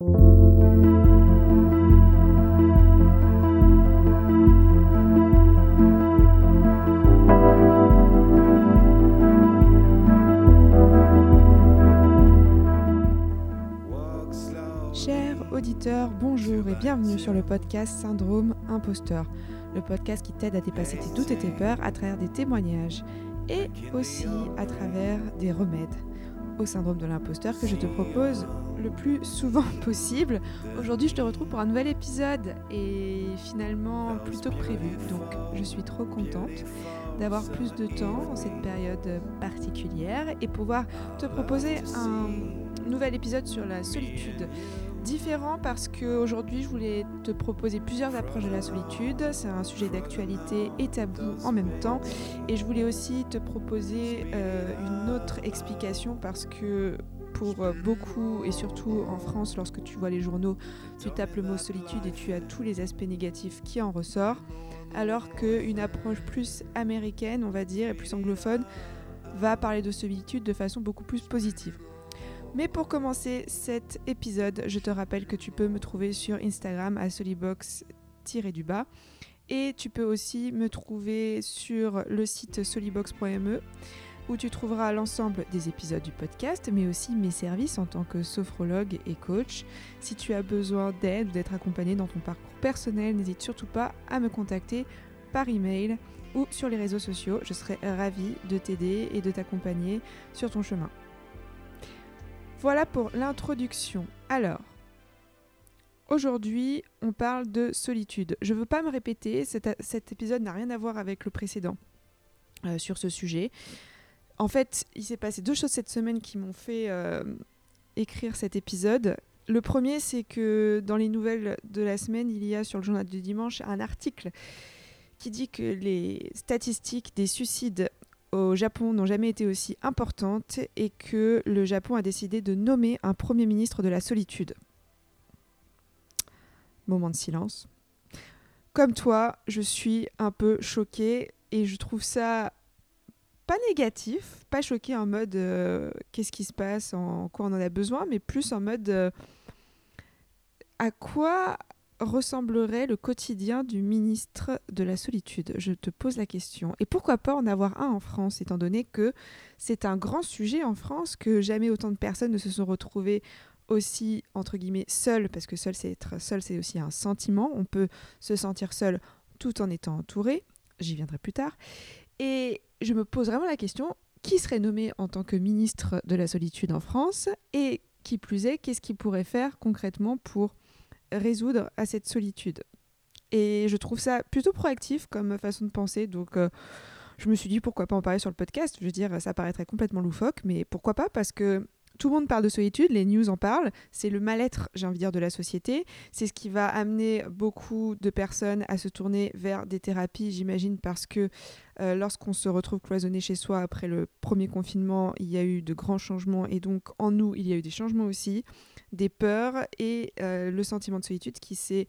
Chers auditeurs, bonjour et bienvenue sur le podcast Syndrome Imposteur, le podcast qui t'aide à dépasser tes doutes et tes peurs à travers des témoignages et aussi à travers des remèdes au syndrome de l'imposteur que je te propose le plus souvent possible. Aujourd'hui, je te retrouve pour un nouvel épisode et finalement plus tôt que prévu. Donc, je suis trop contente d'avoir plus de temps en cette période particulière et pouvoir te proposer un nouvel épisode sur la solitude. Différent parce qu'aujourd'hui je voulais te proposer plusieurs approches de la solitude. C'est un sujet d'actualité et tabou en même temps. Et je voulais aussi te proposer euh, une autre explication parce que pour beaucoup et surtout en France, lorsque tu vois les journaux, tu tapes le mot solitude et tu as tous les aspects négatifs qui en ressortent. Alors qu'une approche plus américaine, on va dire, et plus anglophone, va parler de solitude de façon beaucoup plus positive. Mais pour commencer cet épisode, je te rappelle que tu peux me trouver sur Instagram à solibox-du-bas. Et tu peux aussi me trouver sur le site solibox.me où tu trouveras l'ensemble des épisodes du podcast, mais aussi mes services en tant que sophrologue et coach. Si tu as besoin d'aide ou d'être accompagné dans ton parcours personnel, n'hésite surtout pas à me contacter par email ou sur les réseaux sociaux. Je serai ravie de t'aider et de t'accompagner sur ton chemin. Voilà pour l'introduction. Alors, aujourd'hui, on parle de solitude. Je ne veux pas me répéter, cet, épisode n'a rien à voir avec le précédent euh, sur ce sujet. En fait, il s'est passé deux choses cette semaine qui m'ont fait euh, écrire cet épisode. Le premier, c'est que dans les nouvelles de la semaine, il y a sur le journal du dimanche un article qui dit que les statistiques des suicides au Japon n'ont jamais été aussi importantes et que le Japon a décidé de nommer un Premier ministre de la solitude. Moment de silence. Comme toi, je suis un peu choquée et je trouve ça pas négatif, pas choquée en mode euh, qu'est-ce qui se passe, en quoi on en a besoin, mais plus en mode euh, à quoi ressemblerait le quotidien du ministre de la solitude? Je te pose la question. Et pourquoi pas en avoir un en France, étant donné que c'est un grand sujet en France, que jamais autant de personnes ne se sont retrouvées aussi, entre guillemets, seules, parce que seul, c'est être seul, c'est aussi un sentiment. On peut se sentir seul tout en étant entouré. J'y viendrai plus tard. Et je me pose vraiment la question, qui serait nommé en tant que ministre de la solitude en France? Et qui plus est, qu'est-ce qu'il pourrait faire concrètement pour résoudre à cette solitude. Et je trouve ça plutôt proactif comme façon de penser. Donc, euh, je me suis dit pourquoi pas en parler sur le podcast. Je veux dire, ça paraîtrait complètement loufoque, mais pourquoi pas? Parce que tout le monde parle de solitude, les news en parlent, c'est le mal-être, j'ai envie de dire, de la société. C'est ce qui va amener beaucoup de personnes à se tourner vers des thérapies, j'imagine, parce que euh, lorsqu'on se retrouve cloisonné chez soi après le premier confinement, il y a eu de grands changements et donc en nous, il y a eu des changements aussi, des peurs et euh, le sentiment de solitude qui s'est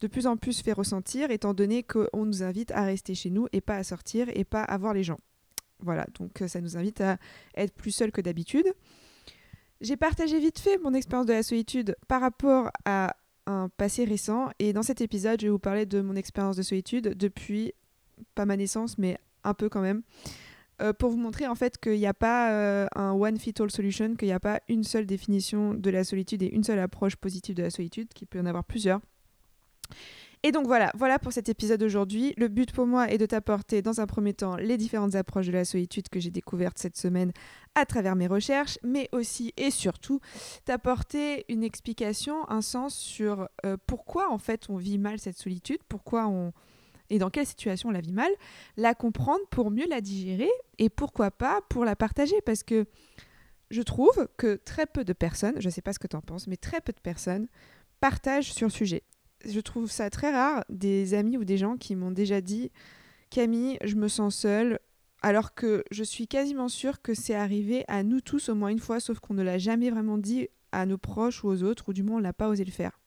de plus en plus fait ressentir, étant donné qu'on nous invite à rester chez nous et pas à sortir et pas à voir les gens. Voilà, donc ça nous invite à être plus seuls que d'habitude. J'ai partagé vite fait mon expérience de la solitude par rapport à un passé récent et dans cet épisode, je vais vous parler de mon expérience de solitude depuis, pas ma naissance, mais un peu quand même, euh, pour vous montrer en fait qu'il n'y a pas euh, un one fit all solution, qu'il n'y a pas une seule définition de la solitude et une seule approche positive de la solitude, qu'il peut y en avoir plusieurs. Et donc voilà, voilà pour cet épisode d'aujourd'hui. Le but pour moi est de t'apporter dans un premier temps les différentes approches de la solitude que j'ai découvertes cette semaine à travers mes recherches, mais aussi et surtout t'apporter une explication, un sens sur euh, pourquoi en fait on vit mal cette solitude, pourquoi on et dans quelle situation on la vit mal, la comprendre pour mieux la digérer et pourquoi pas pour la partager parce que je trouve que très peu de personnes, je ne sais pas ce que tu en penses, mais très peu de personnes partagent sur le sujet je trouve ça très rare des amis ou des gens qui m'ont déjà dit Camille, je me sens seule, alors que je suis quasiment sûre que c'est arrivé à nous tous au moins une fois, sauf qu'on ne l'a jamais vraiment dit à nos proches ou aux autres, ou du moins on n'a pas osé le faire.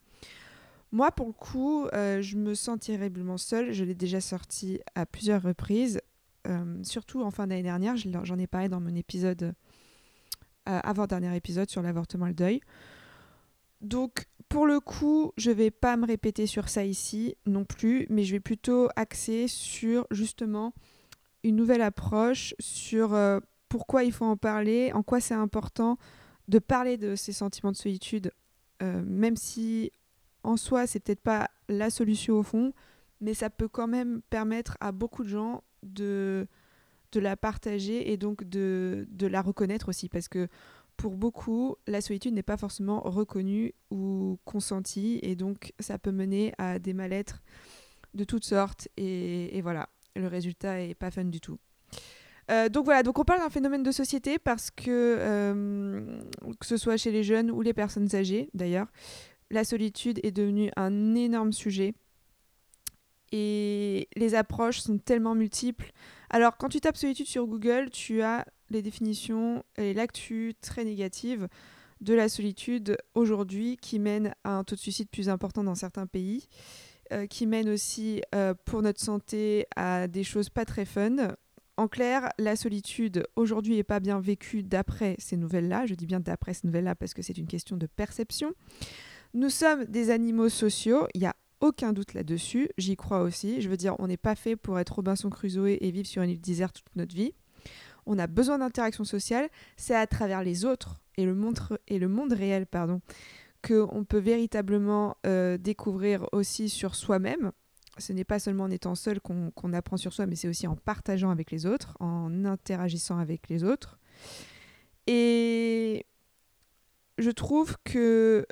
Moi, pour le coup, euh, je me sens terriblement seule. Je l'ai déjà sorti à plusieurs reprises, euh, surtout en fin d'année dernière. J'en ai parlé dans mon épisode, euh, avant-dernier épisode sur l'avortement et le deuil. Donc, pour le coup, je vais pas me répéter sur ça ici non plus, mais je vais plutôt axer sur justement une nouvelle approche sur euh, pourquoi il faut en parler, en quoi c'est important de parler de ces sentiments de solitude, euh, même si en soi c'est peut-être pas la solution au fond, mais ça peut quand même permettre à beaucoup de gens de, de la partager et donc de, de la reconnaître aussi, parce que pour beaucoup, la solitude n'est pas forcément reconnue ou consentie, et donc ça peut mener à des mal-être de toutes sortes, et, voilà, le résultat est pas fun du tout. Euh, donc voilà, donc on parle d'un phénomène de société parce que, euh, que ce soit chez les jeunes ou les personnes âgées d'ailleurs, la solitude est devenue un énorme sujet et les approches sont tellement multiples. Alors quand tu tapes solitude sur Google, tu as les définitions et l'actu très négative de la solitude aujourd'hui qui mène à un taux de suicide plus important dans certains pays, euh, qui mène aussi euh, pour notre santé à des choses pas très fun. En clair, la solitude aujourd'hui n'est pas bien vécue d'après ces nouvelles-là. Je dis bien d'après ces nouvelles-là parce que c'est une question de perception. Nous sommes des animaux sociaux, il n'y a aucun doute là-dessus, j'y crois aussi. Je veux dire, on n'est pas fait pour être Robinson Crusoe et vivre sur une île déserte toute notre vie on a besoin d'interaction sociale, c'est à travers les autres et le monde, et le monde réel pardon, qu'on peut véritablement euh, découvrir aussi sur soi-même. Ce n'est pas seulement en étant seul qu'on apprend sur soi, mais c'est aussi en partageant avec les autres, en interagissant avec les autres. Et je trouve que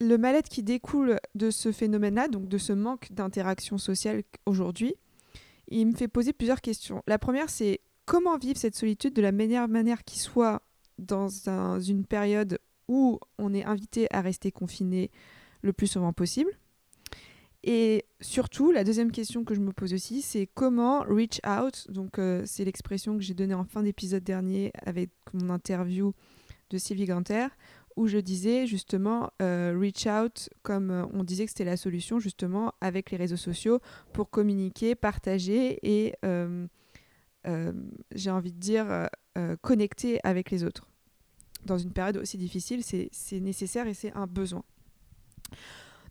le mal-être qui découle de ce phénomène-là, donc de ce manque d'interaction sociale aujourd'hui, il me fait poser plusieurs questions. La première, c'est comment vivre cette solitude de la meilleure manière qui soit dans une période où on est invité à rester confiné le plus souvent possible? Et surtout, la deuxième question que je me pose aussi, c'est comment reach out. Donc, euh, c'est l'expression que j'ai donnée en fin d'épisode dernier avec mon interview de Sylvie Ganter où je disais justement euh, reach out, comme euh, on disait que c'était la solution justement avec les réseaux sociaux pour communiquer, partager et euh, j'ai envie de dire connecter avec les autres. Dans une période aussi difficile, c'est nécessaire et c'est un besoin.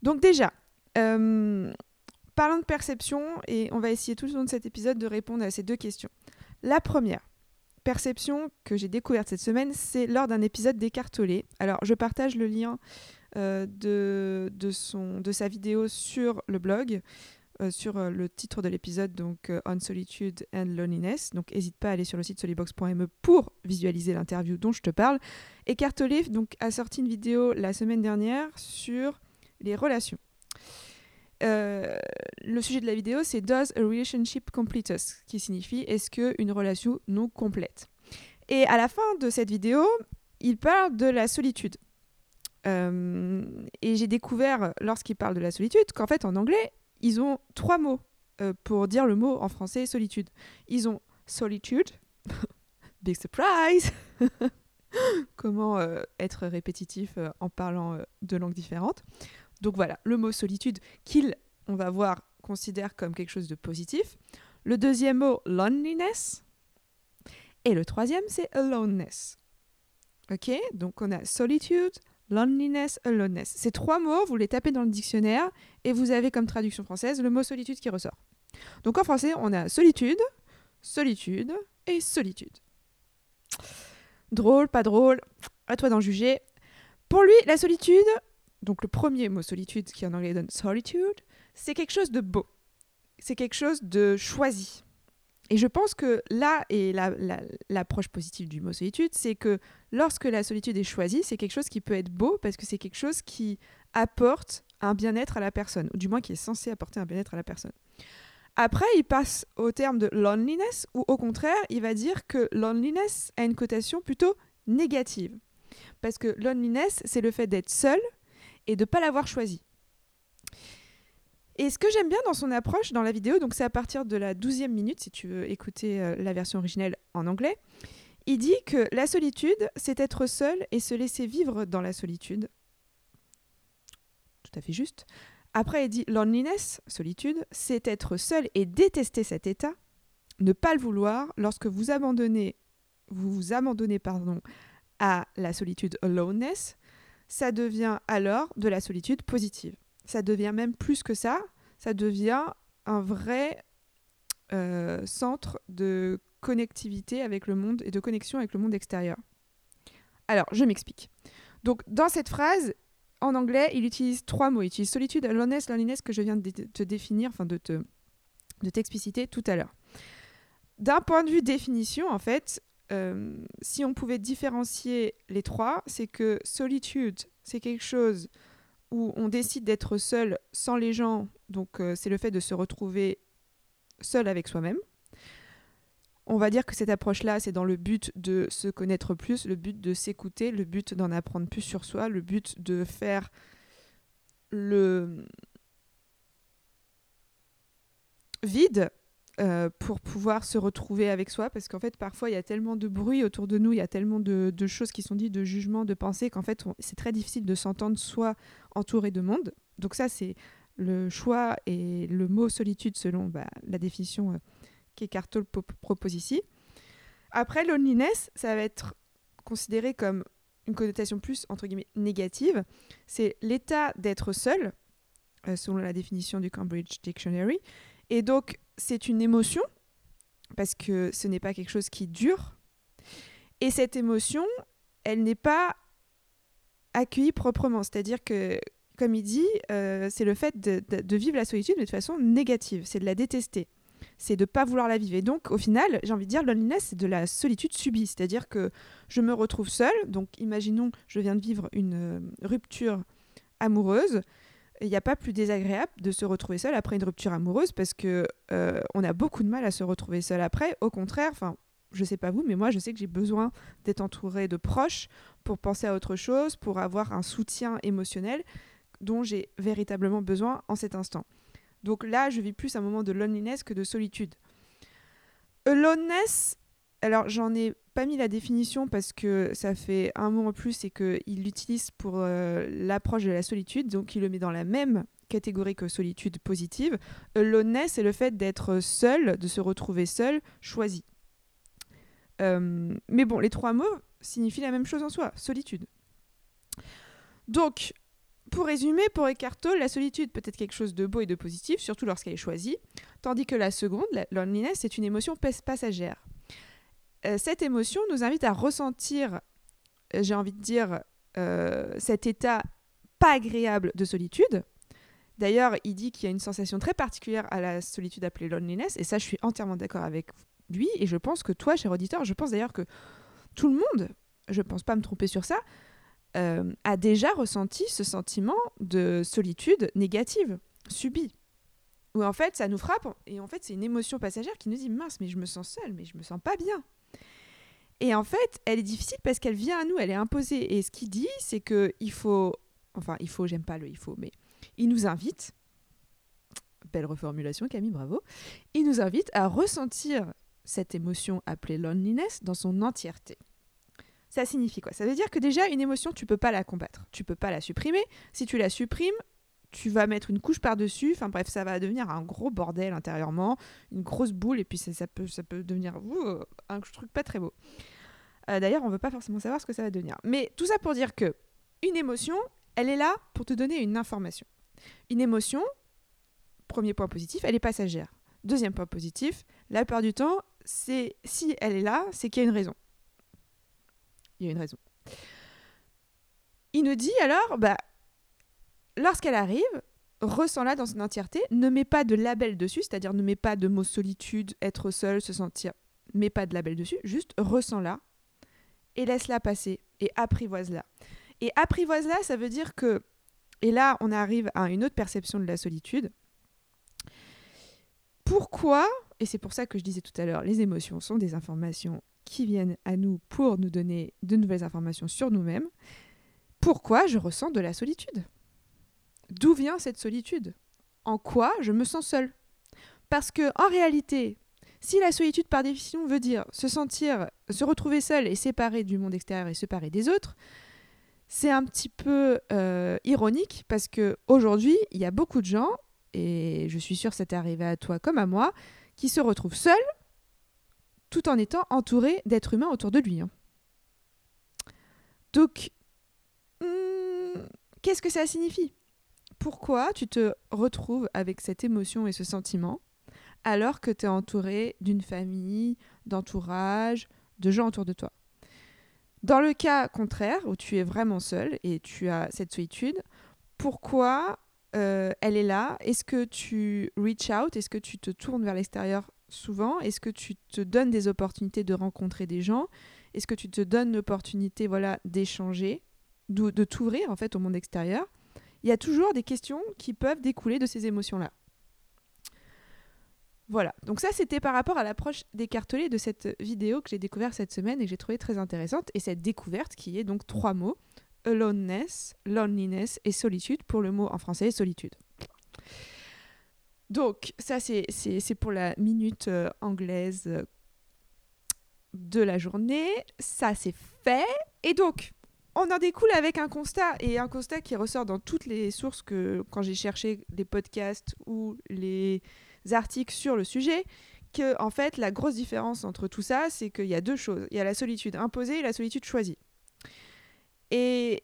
Donc déjà, parlons de perception et on va essayer tout au long de cet épisode de répondre à ces deux questions. La première, perception que j'ai découverte cette semaine, c'est lors d'un épisode d'Écartolé. Alors, je partage le lien euh, de, de, son, de sa vidéo sur le blog, euh, sur euh, le titre de l'épisode, donc On Solitude and Loneliness. Donc, n'hésite pas à aller sur le site solibox.me pour visualiser l'interview dont je te parle. Écartolé a sorti une vidéo la semaine dernière sur les relations. Euh, le sujet de la vidéo, c'est Does a relationship complete us qui signifie est-ce qu'une relation nous complète? Et à la fin de cette vidéo, il parle de la solitude. Euh, et j'ai découvert, lorsqu'il parle de la solitude, qu'en fait, en anglais, ils ont trois mots euh, pour dire le mot en français solitude. Ils ont solitude, big surprise Comment être répétitif en parlant de langues différentes donc voilà, le mot solitude qu'il, on va voir, considère comme quelque chose de positif. Le deuxième mot, loneliness. Et le troisième, c'est aloneness. Ok Donc on a solitude, loneliness, aloneness. Ces trois mots, vous les tapez dans le dictionnaire et vous avez comme traduction française le mot solitude qui ressort. Donc en français, on a solitude, solitude et solitude. Drôle, pas drôle, à toi d'en juger. Pour lui, la solitude, donc le premier mot solitude, qui en anglais donne solitude, c'est quelque chose de beau. C'est quelque chose de choisi. Et je pense que là est l'approche positive du mot solitude, c'est que lorsque la solitude est choisie, c'est quelque chose qui peut être beau parce que c'est quelque chose qui apporte un bien-être à la personne, ou du moins qui est censé apporter un bien-être à la personne. Après, il passe au terme de loneliness, ou au contraire, il va dire que loneliness a une cotation plutôt négative. Parce que loneliness, c'est le fait d'être seul, et de ne pas l'avoir choisi. Et ce que j'aime bien dans son approche dans la vidéo, donc c'est à partir de la douzième minute, si tu veux écouter euh, la version originelle en anglais, il dit que la solitude, c'est être seul et se laisser vivre dans la solitude. Tout à fait juste. Après, il dit loneliness, solitude, c'est être seul et détester cet état, ne pas le vouloir lorsque vous abandonnez, vous vous abandonnez pardon, à la solitude aloneness, ça devient alors de la solitude positive. Ça devient même plus que ça, ça devient un vrai euh, centre de connectivité avec le monde et de connexion avec le monde extérieur. Alors, je m'explique. Donc, dans cette phrase, en anglais, il utilise trois mots. Il utilise solitude, aloneness, loneliness que je viens de te définir, enfin de te de t'expliciter tout à l'heure. D'un point de vue définition, en fait, euh, si on pouvait différencier les trois, c'est que solitude, c'est quelque chose où on décide d'être seul sans les gens, donc euh, c'est le fait de se retrouver seul avec soi-même. On va dire que cette approche-là, c'est dans le but de se connaître plus, le but de s'écouter, le but d'en apprendre plus sur soi, le but de faire le vide euh, pour pouvoir se retrouver avec soi parce qu'en fait parfois il y a tellement de bruit autour de nous, il y a tellement de, choses qui sont dites, de jugements, de pensées qu'en fait c'est très difficile de s'entendre soi entouré de monde. Donc ça c'est le choix et le mot solitude selon bah, la définition euh, qu'Eckhart propose ici. Après loneliness, ça va être considéré comme une connotation plus entre guillemets négative. C'est l'état d'être seul, euh, selon la définition du Cambridge Dictionary, et donc, c'est une émotion, parce que ce n'est pas quelque chose qui dure. Et cette émotion, elle n'est pas accueillie proprement. C'est-à-dire que, comme il dit, euh, c'est le fait de, vivre la solitude, mais de façon négative. C'est de la détester. C'est de ne pas vouloir la vivre. Et donc, au final, j'ai envie de dire, loneliness, c'est de la solitude subie. C'est-à-dire que je me retrouve seule. Donc, imaginons, je viens de vivre une euh, rupture amoureuse il n'y a pas plus désagréable de se retrouver seul après une rupture amoureuse parce que euh, on a beaucoup de mal à se retrouver seul après. Au contraire, enfin, je sais pas vous, mais moi je sais que j'ai besoin d'être entourée de proches pour penser à autre chose, pour avoir un soutien émotionnel dont j'ai véritablement besoin en cet instant. Donc là, je vis plus un moment de loneliness que de solitude. Aloneness, alors j'en ai pas mis la définition parce que ça fait un mot en plus et qu'il l'utilise pour euh, l'approche de la solitude, donc il le met dans la même catégorie que solitude positive. Aloneness, c'est le fait d'être seul, de se retrouver seul, choisi. Euh, mais bon, les trois mots signifient la même chose en soi, solitude. Donc, pour résumer, pour Eckhart la solitude peut être quelque chose de beau et de positif, surtout lorsqu'elle est choisie, tandis que la seconde, la loneliness, c'est une émotion passagère. Euh, cette émotion nous invite à ressentir, euh, j'ai envie de dire, euh, cet état pas agréable de solitude. D'ailleurs, il dit qu'il y a une sensation très particulière à la solitude appelée loneliness, et ça, je suis entièrement d'accord avec lui, et je pense que toi, cher auditeur, je pense d'ailleurs que tout le monde, je ne pense pas me tromper sur ça, a déjà ressenti ce sentiment de solitude négative, subie. Où en fait, ça nous frappe, et en fait, c'est une émotion passagère qui nous dit mince, mais je me sens seule, mais je me sens pas bien. Et en fait, elle est difficile parce qu'elle vient à nous, elle est imposée. Et ce qu'il dit, c'est que il faut, enfin, il faut, j'aime pas le il faut, mais il nous invite, belle reformulation Camille, bravo, il nous invite à ressentir cette émotion appelée loneliness dans son entièreté. Ça signifie quoi? Ça veut dire que déjà, une émotion, tu peux pas la combattre, tu peux pas la supprimer. Si tu la supprimes, tu vas mettre une couche par-dessus. Enfin bref, ça va devenir un gros bordel intérieurement, une grosse boule, et puis ça, peut, ça peut devenir un truc pas très beau. Euh, d'ailleurs, on veut pas forcément savoir ce que ça va devenir. Mais tout ça pour dire que une émotion, elle est là pour te donner une information. Une émotion, premier point positif, elle est passagère. Deuxième point positif, la plupart du temps, c'est si elle est là, c'est qu'il y a une raison. Il y a une raison. Il nous dit alors, bah, lorsqu'elle arrive, ressens-la dans son entièreté, ne mets pas de label dessus, c'est-à-dire ne mets pas de mot solitude, être seul, se sentir, mets pas de label dessus, juste ressens-la et laisse-la passer et apprivoise-la. Et apprivoise-la, ça veut dire que, et là on arrive à une autre perception de la solitude, pourquoi, et c'est pour ça que je disais tout à l'heure, les émotions sont des informations qui viennent à nous pour nous donner de nouvelles informations sur nous-mêmes, pourquoi je ressens de la solitude? D'où vient cette solitude? En quoi je me sens seule? Parce que en réalité, si la solitude par définition veut dire se sentir, se retrouver seul et séparé du monde extérieur et séparé des autres, c'est un petit peu euh, ironique parce que aujourd'hui, il y a beaucoup de gens, et je suis sûre que c'est arrivé à toi comme à moi, qui se retrouvent seuls tout en étant entourés d'êtres humains autour de lui. Hein. Donc, hmm, qu'est-ce que ça signifie? Pourquoi tu te retrouves avec cette émotion et ce sentiment alors que tu es entouré d'une famille, d'entourage, de gens autour de toi? Dans le cas contraire, où tu es vraiment seul et tu as cette solitude, pourquoi euh, elle est là? Est-ce que tu reach out? Est-ce que tu te tournes vers l'extérieur souvent? Est-ce que tu te donnes des opportunités de rencontrer des gens? Est-ce que tu te donnes l'opportunité voilà, d'échanger, de, t'ouvrir en fait au monde extérieur? Il y a toujours des questions qui peuvent découler de ces émotions-là. Voilà, donc ça c'était par rapport à l'approche d'écarteler de cette vidéo que j'ai découverte cette semaine et que j'ai trouvé très intéressante. Et cette découverte qui est donc trois mots aloneness, loneliness et solitude pour le mot en français solitude. Donc, ça, c'est pour la minute euh, anglaise euh, de la journée. Ça, c'est fait. Et donc, on en découle avec un constat, et un constat qui ressort dans toutes les sources que, quand j'ai cherché les podcasts ou les articles sur le sujet, que, en fait, la grosse différence entre tout ça, c'est qu'il y a deux choses. Il y a la solitude imposée et la solitude choisie. Et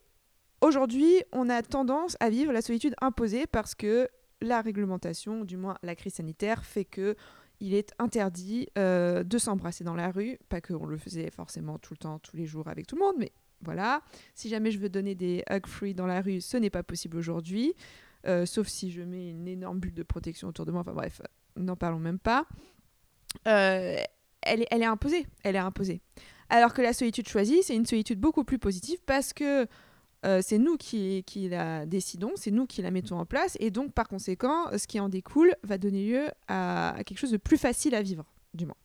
aujourd'hui, on a tendance à vivre la solitude imposée parce que la réglementation, du moins la crise sanitaire, fait que il est interdit euh, de s'embrasser dans la rue. Pas qu'on le faisait forcément tout le temps, tous les jours avec tout le monde, mais voilà. Si jamais je veux donner des hug free dans la rue, ce n'est pas possible aujourd'hui. Euh, sauf si je mets une énorme bulle de protection autour de moi. Enfin bref, n'en parlons même pas. Euh, elle, est, imposée. Elle est imposée. Alors que la solitude choisie, c'est une solitude beaucoup plus positive parce que euh, c'est nous qui, la décidons, c'est nous qui la mettons en place, et donc par conséquent, ce qui en découle va donner lieu à, quelque chose de plus facile à vivre, du moins.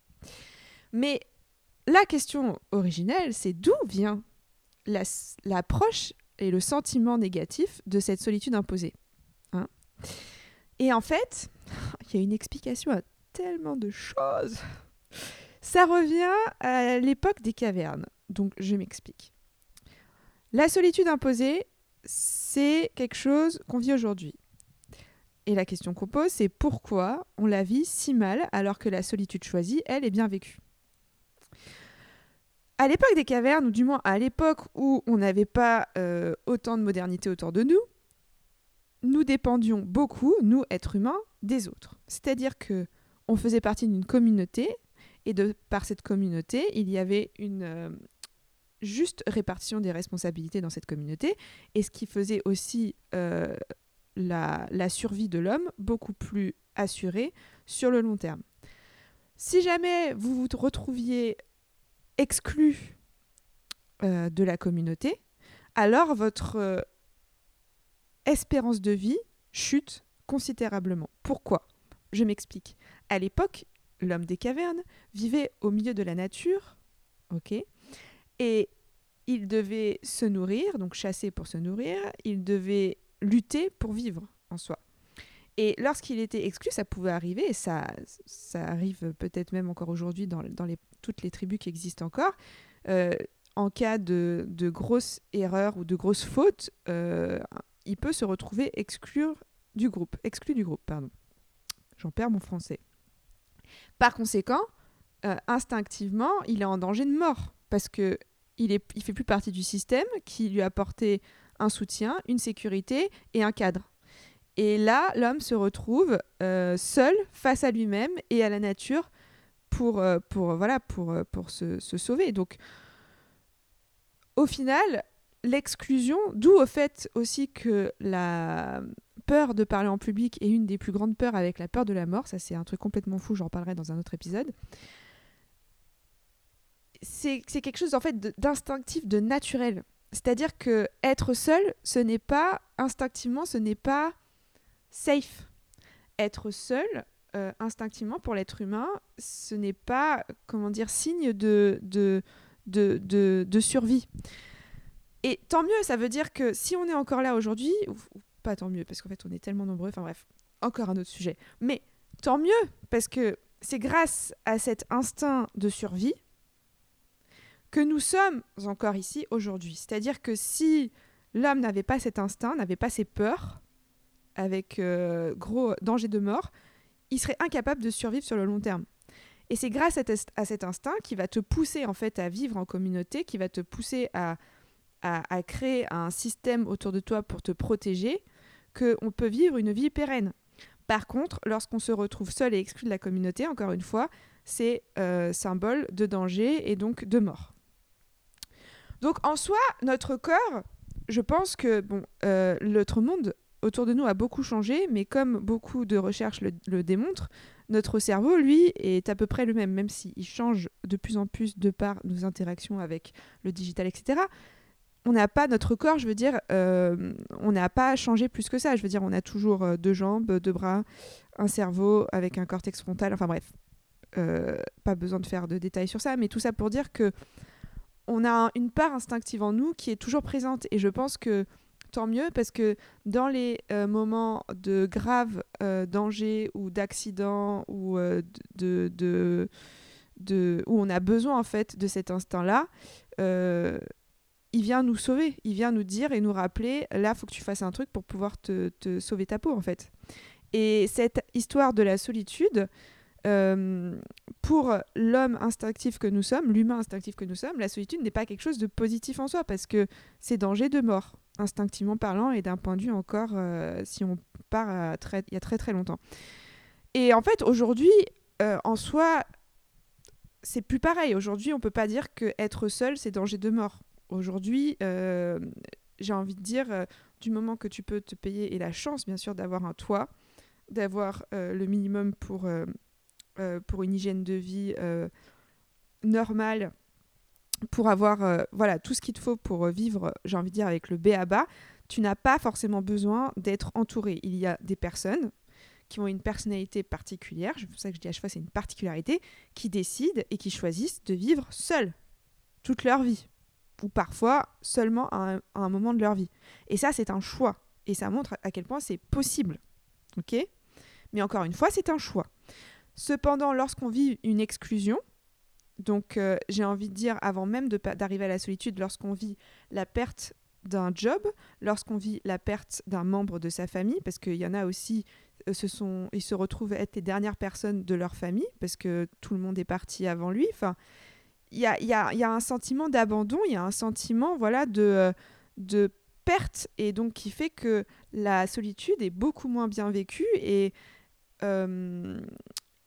Mais la question originelle, c'est d'où vient l'approche et le sentiment négatif de cette solitude imposée. Hein et en fait, il y a une explication à tellement de choses. Ça revient à l'époque des cavernes. Donc je m'explique. La solitude imposée, c'est quelque chose qu'on vit aujourd'hui. Et la question qu'on pose, c'est pourquoi on la vit si mal alors que la solitude choisie, elle, est bien vécue? À l'époque des cavernes, ou du moins à l'époque où on n'avait pas euh, autant de modernité autour de nous, nous dépendions beaucoup, nous, êtres humains, des autres. C'est-à-dire que on faisait partie d'une communauté, et de par cette communauté, il y avait une, euh, juste répartition des responsabilités dans cette communauté, et ce qui faisait aussi euh, la, survie de l'homme beaucoup plus assurée sur le long terme. Si jamais vous vous retrouviez exclu euh, de la communauté, alors votre euh, espérance de vie chute considérablement. Pourquoi? Je m'explique. À l'époque, l'homme des cavernes vivait au milieu de la nature, ok et il devait se nourrir, donc chasser pour se nourrir, il devait lutter pour vivre en soi. Et lorsqu'il était exclu, ça pouvait arriver, et ça, ça arrive peut-être même encore aujourd'hui dans, dans les, toutes les tribus qui existent encore, euh, en cas de, de grosses erreurs ou de grosses fautes, euh, il peut se retrouver exclu du groupe, exclu du groupe, pardon. J'en perds mon français. Par conséquent, euh, instinctivement, il est en danger de mort parce que il, est, il fait plus partie du système qui lui a apporté un soutien, une sécurité et un cadre. Et là, l'homme se retrouve seul face à lui-même et à la nature pour, euh, pour, voilà, pour, euh, pour se, sauver. Donc, au final, l'exclusion, d'où au fait aussi que la peur de parler en public est une des plus grandes peurs avec la peur de la mort, ça c'est un truc complètement fou, j'en parlerai dans un autre épisode c'est quelque chose en fait d'instinctif, de, naturel. C'est-à-dire que être seul, ce n'est pas instinctivement, ce n'est pas safe. Être seul, euh, instinctivement pour l'être humain, ce n'est pas comment dire signe de de, de, de, survie. Et tant mieux, ça veut dire que si on est encore là aujourd'hui, ou, pas tant mieux, parce qu'en fait on est tellement nombreux, enfin bref, encore un autre sujet. Mais tant mieux, parce que c'est grâce à cet instinct de survie que nous sommes encore ici aujourd'hui. C'est-à-dire que si l'homme n'avait pas cet instinct, n'avait pas ces peurs, avec euh, gros danger de mort, il serait incapable de survivre sur le long terme. Et c'est grâce à, cet instinct qui va te pousser en fait à vivre en communauté, qui va te pousser à, créer un système autour de toi pour te protéger, qu'on peut vivre une vie pérenne. Par contre, lorsqu'on se retrouve seul et exclu de la communauté, encore une fois, c'est euh, symbole de danger et donc de mort. Donc en soi, notre corps, je pense que bon, euh, monde autour de nous a beaucoup changé, mais comme beaucoup de recherches le, démontrent, notre cerveau, lui, est à peu près le même, même s'il change de plus en plus de par nos interactions avec le digital, etc. On n'a pas notre corps, je veux dire, euh, on n'a pas changé plus que ça. Je veux dire, on a toujours euh, deux jambes, deux bras, un cerveau avec un cortex frontal, enfin bref. pas besoin de faire de détails sur ça, mais tout ça pour dire que on a une part instinctive en nous qui est toujours présente. Et je pense que tant mieux parce que dans les euh, moments de grave euh, danger ou d'accident ou euh, de, de, de, où on a besoin en fait de cet instinct-là, il vient nous sauver, il vient nous dire et nous rappeler là, faut que tu fasses un truc pour pouvoir te, sauver ta peau en fait. Et cette histoire de la solitude, euh, pour l'homme instinctif que nous sommes, l'humain instinctif que nous sommes, la solitude n'est pas quelque chose de positif en soi parce que c'est danger de mort, instinctivement parlant, et d'un point de vue encore, euh, si on part il y a très très longtemps. Et en fait, aujourd'hui, euh, en soi, c'est plus pareil. Aujourd'hui, on peut pas dire que être seul, c'est danger de mort. Aujourd'hui, j'ai envie de dire, du moment que tu peux te payer, et la chance, bien sûr, d'avoir un toit, d'avoir le minimum pour euh, pour une hygiène de vie euh, normale, pour avoir euh, voilà tout ce qu'il te faut pour vivre, j'ai envie de dire, avec le B à bas, tu n'as pas forcément besoin d'être entouré. Il y a des personnes qui ont une personnalité particulière, c'est pour ça que je dis à chaque fois c'est une particularité, qui décident et qui choisissent de vivre seuls toute leur vie, ou parfois seulement à un, à un moment de leur vie. Et ça, c'est un choix, et ça montre à quel point c'est possible. Mais encore une fois, c'est un choix. Cependant, lorsqu'on vit une exclusion, donc euh, j'ai envie de dire avant même d'arriver à la solitude, lorsqu'on vit la perte d'un job, lorsqu'on vit la perte d'un membre de sa famille, parce qu'il y en a aussi, euh, ils se retrouvent être les dernières personnes de leur famille, parce que tout le monde est parti avant lui. Enfin, il y a, un sentiment d'abandon, il y a un sentiment voilà euh, de perte, et donc qui fait que la solitude est beaucoup moins bien vécue et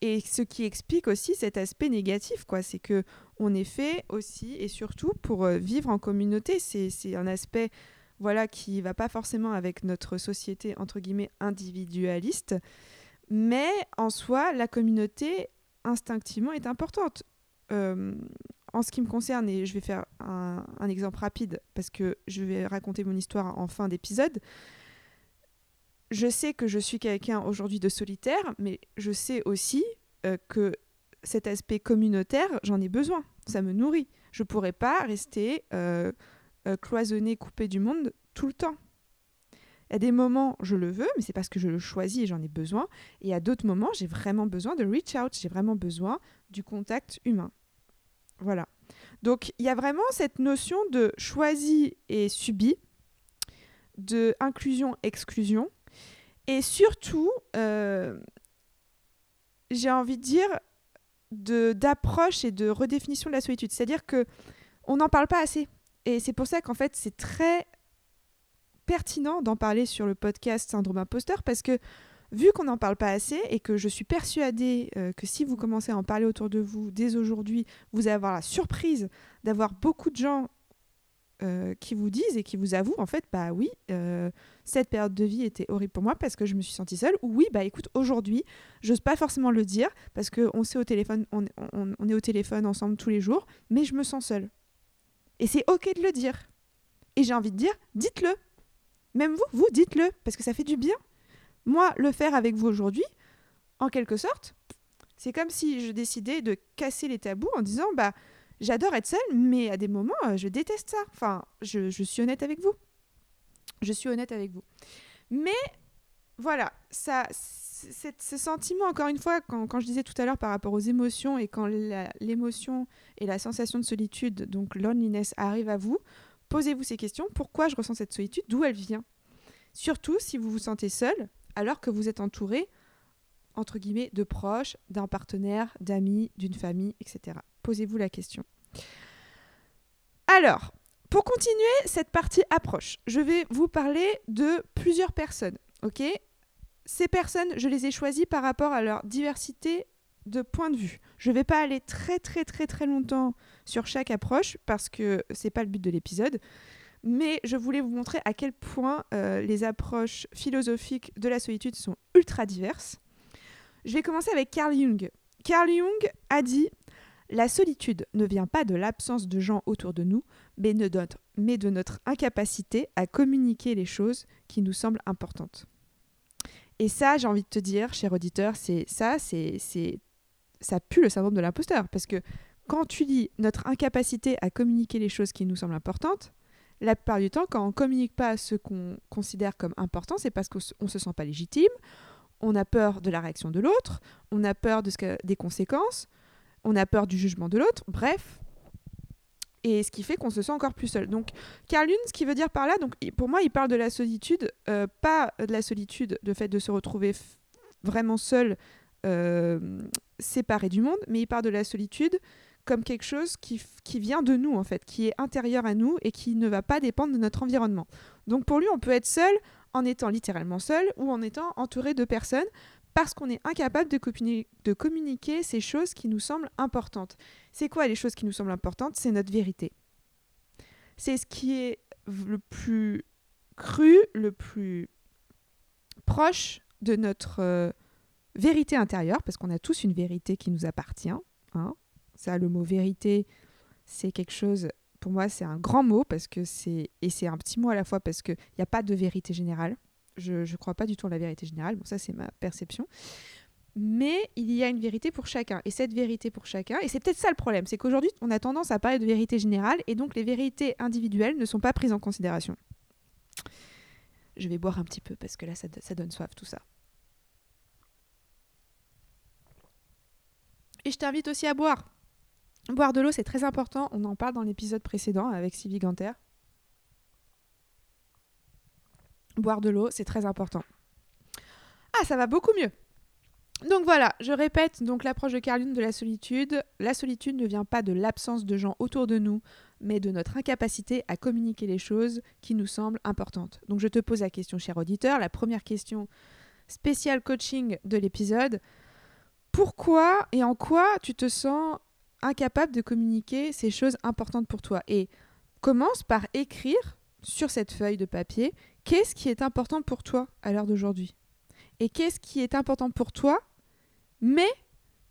et ce qui explique aussi cet aspect négatif, quoi, c'est que on est fait aussi et surtout pour euh, vivre en communauté. C'est un aspect voilà qui va pas forcément avec notre société entre guillemets individualiste, mais en soi, la communauté instinctivement est importante. En ce qui me concerne, et je vais faire un exemple rapide parce que je vais raconter mon histoire en fin d'épisode je sais que je suis quelqu'un aujourd'hui de solitaire, mais je sais aussi euh, que cet aspect communautaire, j'en ai besoin. Ça me nourrit. Je ne pourrais pas rester euh, euh, cloisonné, coupé du monde tout le temps. A des moments, je le veux, mais c'est parce que je le choisis et j'en ai besoin. Et à d'autres moments, j'ai vraiment besoin de reach out, j'ai vraiment besoin du contact humain. Voilà. Donc, il y a vraiment cette notion de choisi et subi, de inclusion-exclusion, et surtout, euh, j'ai envie de dire, d'approche et de redéfinition de la solitude. C'est-à-dire que on n'en parle pas assez. Et c'est pour ça qu'en fait, c'est très pertinent d'en parler sur le podcast Syndrome Imposteur parce que vu qu'on n'en parle pas assez et que je suis persuadée euh, que si vous commencez à en parler autour de vous dès aujourd'hui, vous allez avoir la surprise d'avoir beaucoup de gens euh, qui vous disent et qui vous avouent en fait bah oui euh, cette période de vie était horrible pour moi parce que je me suis sentie seule. Ou oui bah écoute aujourd'hui j'ose pas forcément le dire parce que on sait au téléphone on, on, est au téléphone ensemble tous les jours mais je me sens seule. Et c'est ok de le dire. Et j'ai envie de dire dites-le. Même vous vous dites-le parce que ça fait du bien. Moi le faire avec vous aujourd'hui en quelque sorte c'est comme si je décidais de casser les tabous en disant bah J'adore être seule, mais à des moments, euh, je déteste ça. Enfin, je, suis honnête avec vous. Je suis honnête avec vous. Mais voilà, ça, ce sentiment, encore une fois, quand, je disais tout à l'heure par rapport aux émotions et quand l'émotion et la sensation de solitude, donc loneliness, arrivent à vous, posez-vous ces questions. Pourquoi je ressens cette solitude? D'où elle vient? Surtout si vous vous sentez seul, alors que vous êtes entouré, entre guillemets, de proches, d'un partenaire, d'amis, d'une famille, etc posez-vous la question. Alors, Pour continuer cette partie approche, je vais vous parler de plusieurs personnes, ok? Ces personnes, je les ai choisies par rapport à leur diversité de points de vue. Je ne vais pas aller très très très très longtemps sur chaque approche parce que c'est pas le but de l'épisode, mais je voulais vous montrer à quel point euh, les approches philosophiques de la solitude sont ultra diverses. Je vais commencer avec Carl Jung. Carl Jung a dit la solitude ne vient pas de l'absence de gens autour de nous, mais de, notre, mais de incapacité à communiquer les choses qui nous semblent importantes. Et ça, j'ai envie de te dire, cher auditeur, c'est ça, ça pue le syndrome de l'imposteur, parce que quand tu lis notre incapacité à communiquer les choses qui nous semblent importantes, la plupart du temps, quand on communique pas ce qu'on considère comme important, c'est parce qu'on ne se sent pas légitime, on a peur de la réaction de l'autre, on a peur des conséquences, on a peur du jugement de l'autre, bref. Et ce qui fait qu'on se sent encore plus seul. Donc, Carl Jung, ce qui veut dire par là, donc pour moi, il parle de la solitude, euh, pas de la solitude, de fait de se retrouver vraiment seul, euh, séparé du monde, mais il parle de la solitude comme quelque chose qui, vient de nous, en fait, qui est intérieur à nous et qui ne va pas dépendre de notre environnement. Donc pour lui, on peut être seul en étant littéralement seul ou en étant entouré de personnes, parce qu'on est incapable de, communiquer ces choses qui nous semblent importantes. C'est quoi les choses qui nous semblent importantes? C'est notre vérité. C'est ce qui est le plus cru, le plus proche de notre euh, vérité intérieure, parce qu'on a tous une vérité qui nous appartient. Hein. Ça, le mot vérité, c'est quelque chose, pour moi, c'est un grand mot, parce que c'est, et c'est un petit mot à la fois, parce qu'il n'y a pas de vérité générale. Je ne crois pas du tout en la vérité générale. Bon, ça, c'est ma perception. Mais il y a une vérité pour chacun. Et cette vérité pour chacun, et c'est peut-être ça le problème, c'est qu'aujourd'hui, on a tendance à parler de vérité générale, et donc les vérités individuelles ne sont pas prises en considération. Je vais boire un petit peu, parce que là, ça, ça donne soif, tout ça. Et je t'invite aussi à boire. Boire de l'eau, c'est très important. On en parle dans l'épisode précédent avec Sylvie Ganter. Boire de l'eau, c'est très important. Ah, ça va beaucoup mieux. Donc voilà, je répète donc l'approche de Carl Jung de la solitude. La solitude ne vient pas de l'absence de gens autour de nous, mais de notre incapacité à communiquer les choses qui nous semblent importantes. Donc je te pose la question, cher auditeur, la première question spéciale coaching de l'épisode. Pourquoi et en quoi tu te sens incapable de communiquer ces choses importantes pour toi? Et commence par écrire sur cette feuille de papier qu'est-ce qui est important pour toi à l'heure d'aujourd'hui Et qu'est-ce qui est important pour toi, mais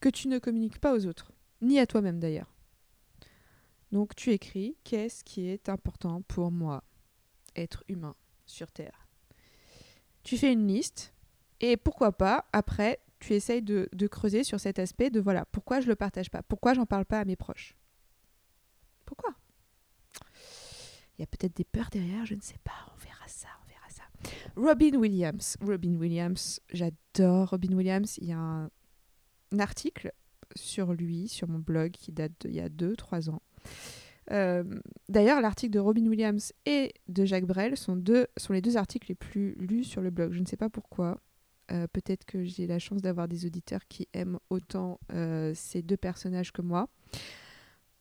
que tu ne communiques pas aux autres, ni à toi-même d'ailleurs. Donc tu écris qu'est-ce qui est important pour moi, être humain sur Terre? Tu fais une liste et pourquoi pas, après, tu essayes de, creuser sur cet aspect de voilà, pourquoi je ne le partage pas, pourquoi j'en parle pas à mes proches? Pourquoi? Il y a peut-être des peurs derrière, je ne sais pas, on verra ça, Robin Williams. Robin Williams, j'adore Robin Williams. Il y a un, article sur lui, sur mon blog, qui date d'il y a 2-3 ans. Euh, d'ailleurs, l'article de Robin Williams et de Jacques Brel sont, les deux articles les plus lus sur le blog. Je ne sais pas pourquoi. Euh, peut-être que j'ai la chance d'avoir des auditeurs qui aiment autant euh, ces deux personnages que moi.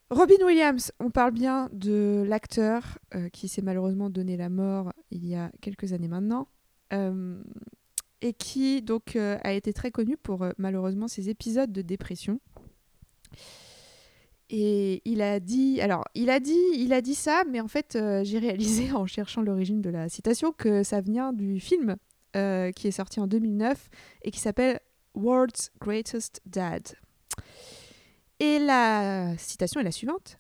Robin Williams, on parle bien de l'acteur euh, qui s'est malheureusement donné la mort il y a quelques années maintenant. Euh, et qui donc euh, a été très connu pour malheureusement ses épisodes de dépression. Et il a dit, alors il a dit, il a dit ça, mais en fait j'ai réalisé en cherchant l'origine de la citation que ça vient du film qui est sorti en 2009 et qui s'appelle World's Greatest Dad. Et la citation est la suivante.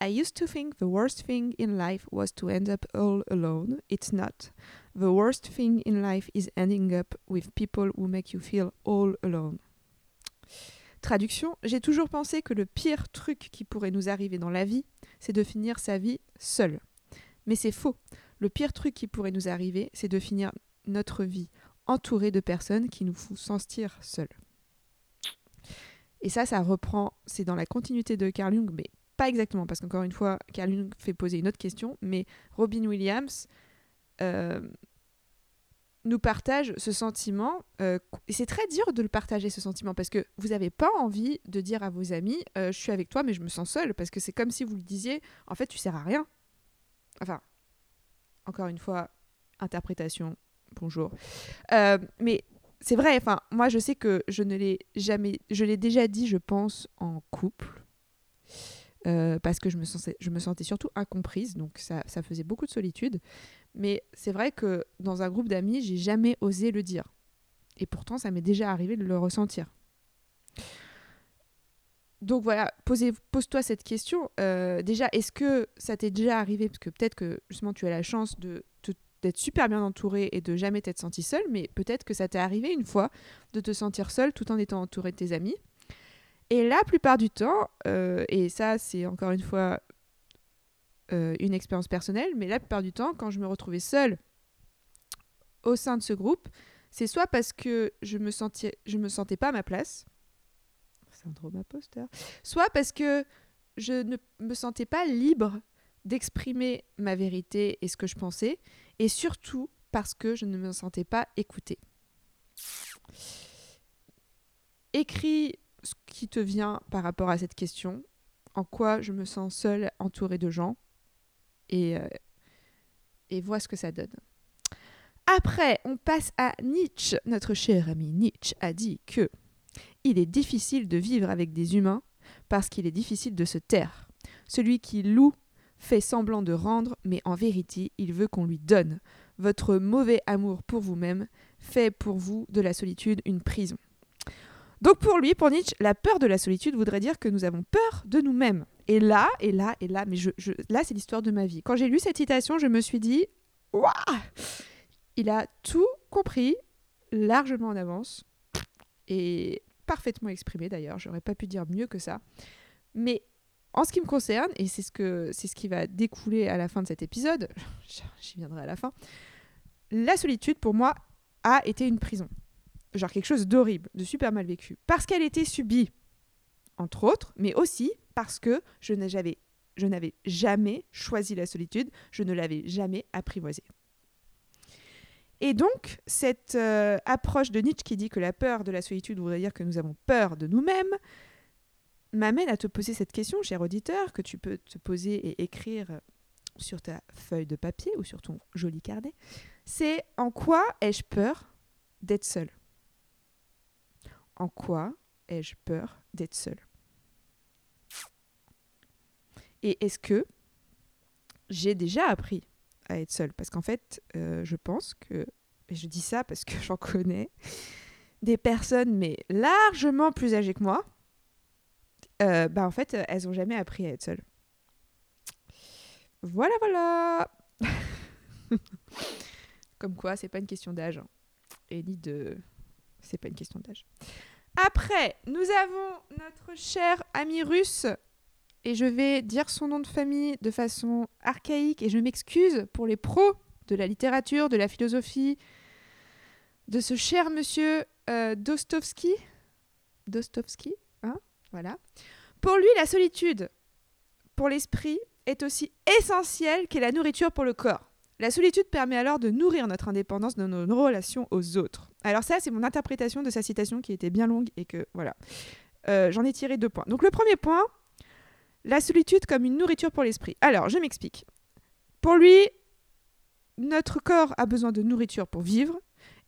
I used to think the worst thing in life was to end up all alone. It's not. The worst thing in life is ending up with people who make you feel all alone. Traduction, j'ai toujours pensé que le pire truc qui pourrait nous arriver dans la vie, c'est de finir sa vie seul. Mais c'est faux. Le pire truc qui pourrait nous arriver, c'est de finir notre vie entouré de personnes qui nous font sentir seuls. Et ça, ça reprend, c'est dans la continuité de Carl Jung, mais pas exactement, parce qu'encore une fois, Carl Jung fait poser une autre question, mais Robin Williams euh, nous partage ce sentiment, euh, et c'est très dur de le partager, ce sentiment, parce que vous n'avez pas envie de dire à vos amis, euh, je suis avec toi, mais je me sens seul, parce que c'est comme si vous le disiez, en fait, tu sers à rien. Enfin, encore une fois, interprétation, bonjour. Mais c'est vrai, enfin, moi je sais que je ne l'ai jamais, je l'ai déjà dit, je pense, en couple. Euh, parce que je me, sentais, surtout incomprise, donc ça, ça faisait beaucoup de solitude. Mais c'est vrai que dans un groupe d'amis, j'ai jamais osé le dire. Et pourtant, ça m'est déjà arrivé de le ressentir. Donc voilà, pose-toi cette question. Euh, déjà, est-ce que ça t'est déjà arrivé? Parce que peut-être que justement tu as la chance de d'être super bien entouré et de jamais t'être senti seul, mais peut-être que ça t'est arrivé une fois de te sentir seul tout en étant entouré de tes amis. Et la plupart du temps, euh, et ça c'est encore une fois euh, une expérience personnelle, mais la plupart du temps, quand je me retrouvais seule au sein de ce groupe, c'est soit parce que je me je me sentais pas à ma place, syndrome imposteur, soit parce que je ne me sentais pas libre d'exprimer ma vérité et ce que je pensais, et surtout parce que je ne me sentais pas écoutée. Écris ce qui te vient par rapport à cette question, en quoi je me sens seule entourée de gens, et, euh, et vois ce que ça donne. Après, on passe à Nietzsche. Notre cher ami Nietzsche a dit que il est difficile de vivre avec des humains parce qu'il est difficile de se taire. Celui qui loue fait semblant de rendre, mais en vérité, il veut qu'on lui donne. Votre mauvais amour pour vous-même fait pour vous de la solitude une prison. Donc pour lui, pour Nietzsche, la peur de la solitude voudrait dire que nous avons peur de nous-mêmes. Et là, et là, et là, mais là, c'est l'histoire de ma vie. Quand j'ai lu cette citation, je me suis dit, waouh Il a tout compris largement en avance et parfaitement exprimé d'ailleurs. J'aurais pas pu dire mieux que ça. Mais en ce qui me concerne, et c'est ce, qui va découler à la fin de cet épisode, j'y viendrai à la fin, la solitude pour moi a été une prison. Genre quelque chose d'horrible, de super mal vécu. Parce qu'elle était subie, entre autres, mais aussi parce que je n'avais, je n'avais jamais choisi la solitude, je ne l'avais jamais apprivoisée. Et donc, cette euh, approche de Nietzsche qui dit que la peur de la solitude voudrait dire que nous avons peur de nous-mêmes, m'amène à te poser cette question, cher auditeur, que tu peux te poser et écrire sur ta feuille de papier ou sur ton joli carnet. C'est en quoi ai-je peur d'être seul En quoi ai-je peur d'être seul Et est-ce que j'ai déjà appris à être seul Parce qu'en fait, euh, je pense que, et je dis ça parce que j'en connais, des personnes, mais largement plus âgées que moi, euh, bah en fait, elles ont jamais appris à être seules. Voilà, voilà. Comme quoi, c'est pas une question d'âge. Hein. Et ni de. C'est pas une question d'âge. Après, nous avons notre cher ami russe. Et je vais dire son nom de famille de façon archaïque. Et je m'excuse pour les pros de la littérature, de la philosophie, de ce cher monsieur euh, Dostovski. Dostovski, Voilà. Pour lui, la solitude, pour l'esprit, est aussi essentielle qu'est la nourriture pour le corps. La solitude permet alors de nourrir notre indépendance dans nos relations aux autres. Alors ça, c'est mon interprétation de sa citation qui était bien longue et que voilà. Euh, j'en ai tiré deux points. Donc le premier point, la solitude comme une nourriture pour l'esprit. Alors, je m'explique. Pour lui, notre corps a besoin de nourriture pour vivre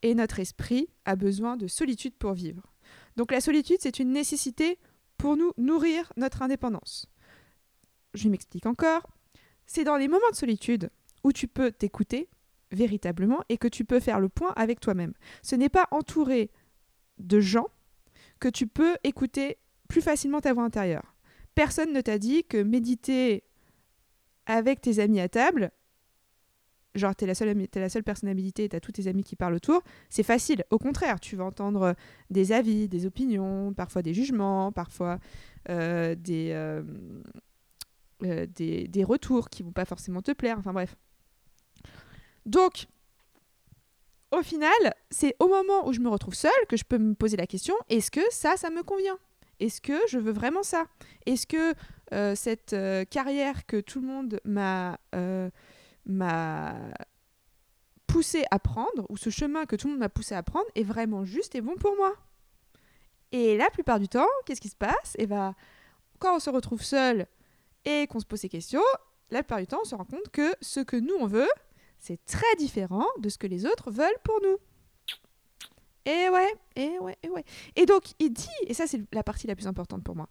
et notre esprit a besoin de solitude pour vivre. Donc la solitude, c'est une nécessité pour nous nourrir notre indépendance. Je m'explique encore. C'est dans les moments de solitude où tu peux t'écouter véritablement et que tu peux faire le point avec toi-même. Ce n'est pas entouré de gens que tu peux écouter plus facilement ta voix intérieure. Personne ne t'a dit que méditer avec tes amis à table, genre t'es la seule es la seule personnalité, t'as tous tes amis qui parlent autour, c'est facile. Au contraire, tu vas entendre des avis, des opinions, parfois des jugements, parfois euh, euh, euh, des, des, retours qui vont pas forcément te plaire. Enfin bref. Donc, au final, c'est au moment où je me retrouve seule que je peux me poser la question est-ce que ça, ça me convient? Est-ce que je veux vraiment ça? Est-ce que cette carrière que tout le monde m'a m'a poussé à prendre, ou ce chemin que tout le monde m'a poussé à prendre, est vraiment juste et bon pour moi. Et la plupart du temps, qu'est-ce qui se passe? Et eh ben, quand on se retrouve seul et qu'on se pose ces questions, la plupart du temps, on se rend compte que ce que nous, on veut, c'est très différent de ce que les autres veulent pour nous. Et ouais, et ouais, et ouais. Et donc, il dit, et ça c'est la partie la plus importante pour moi,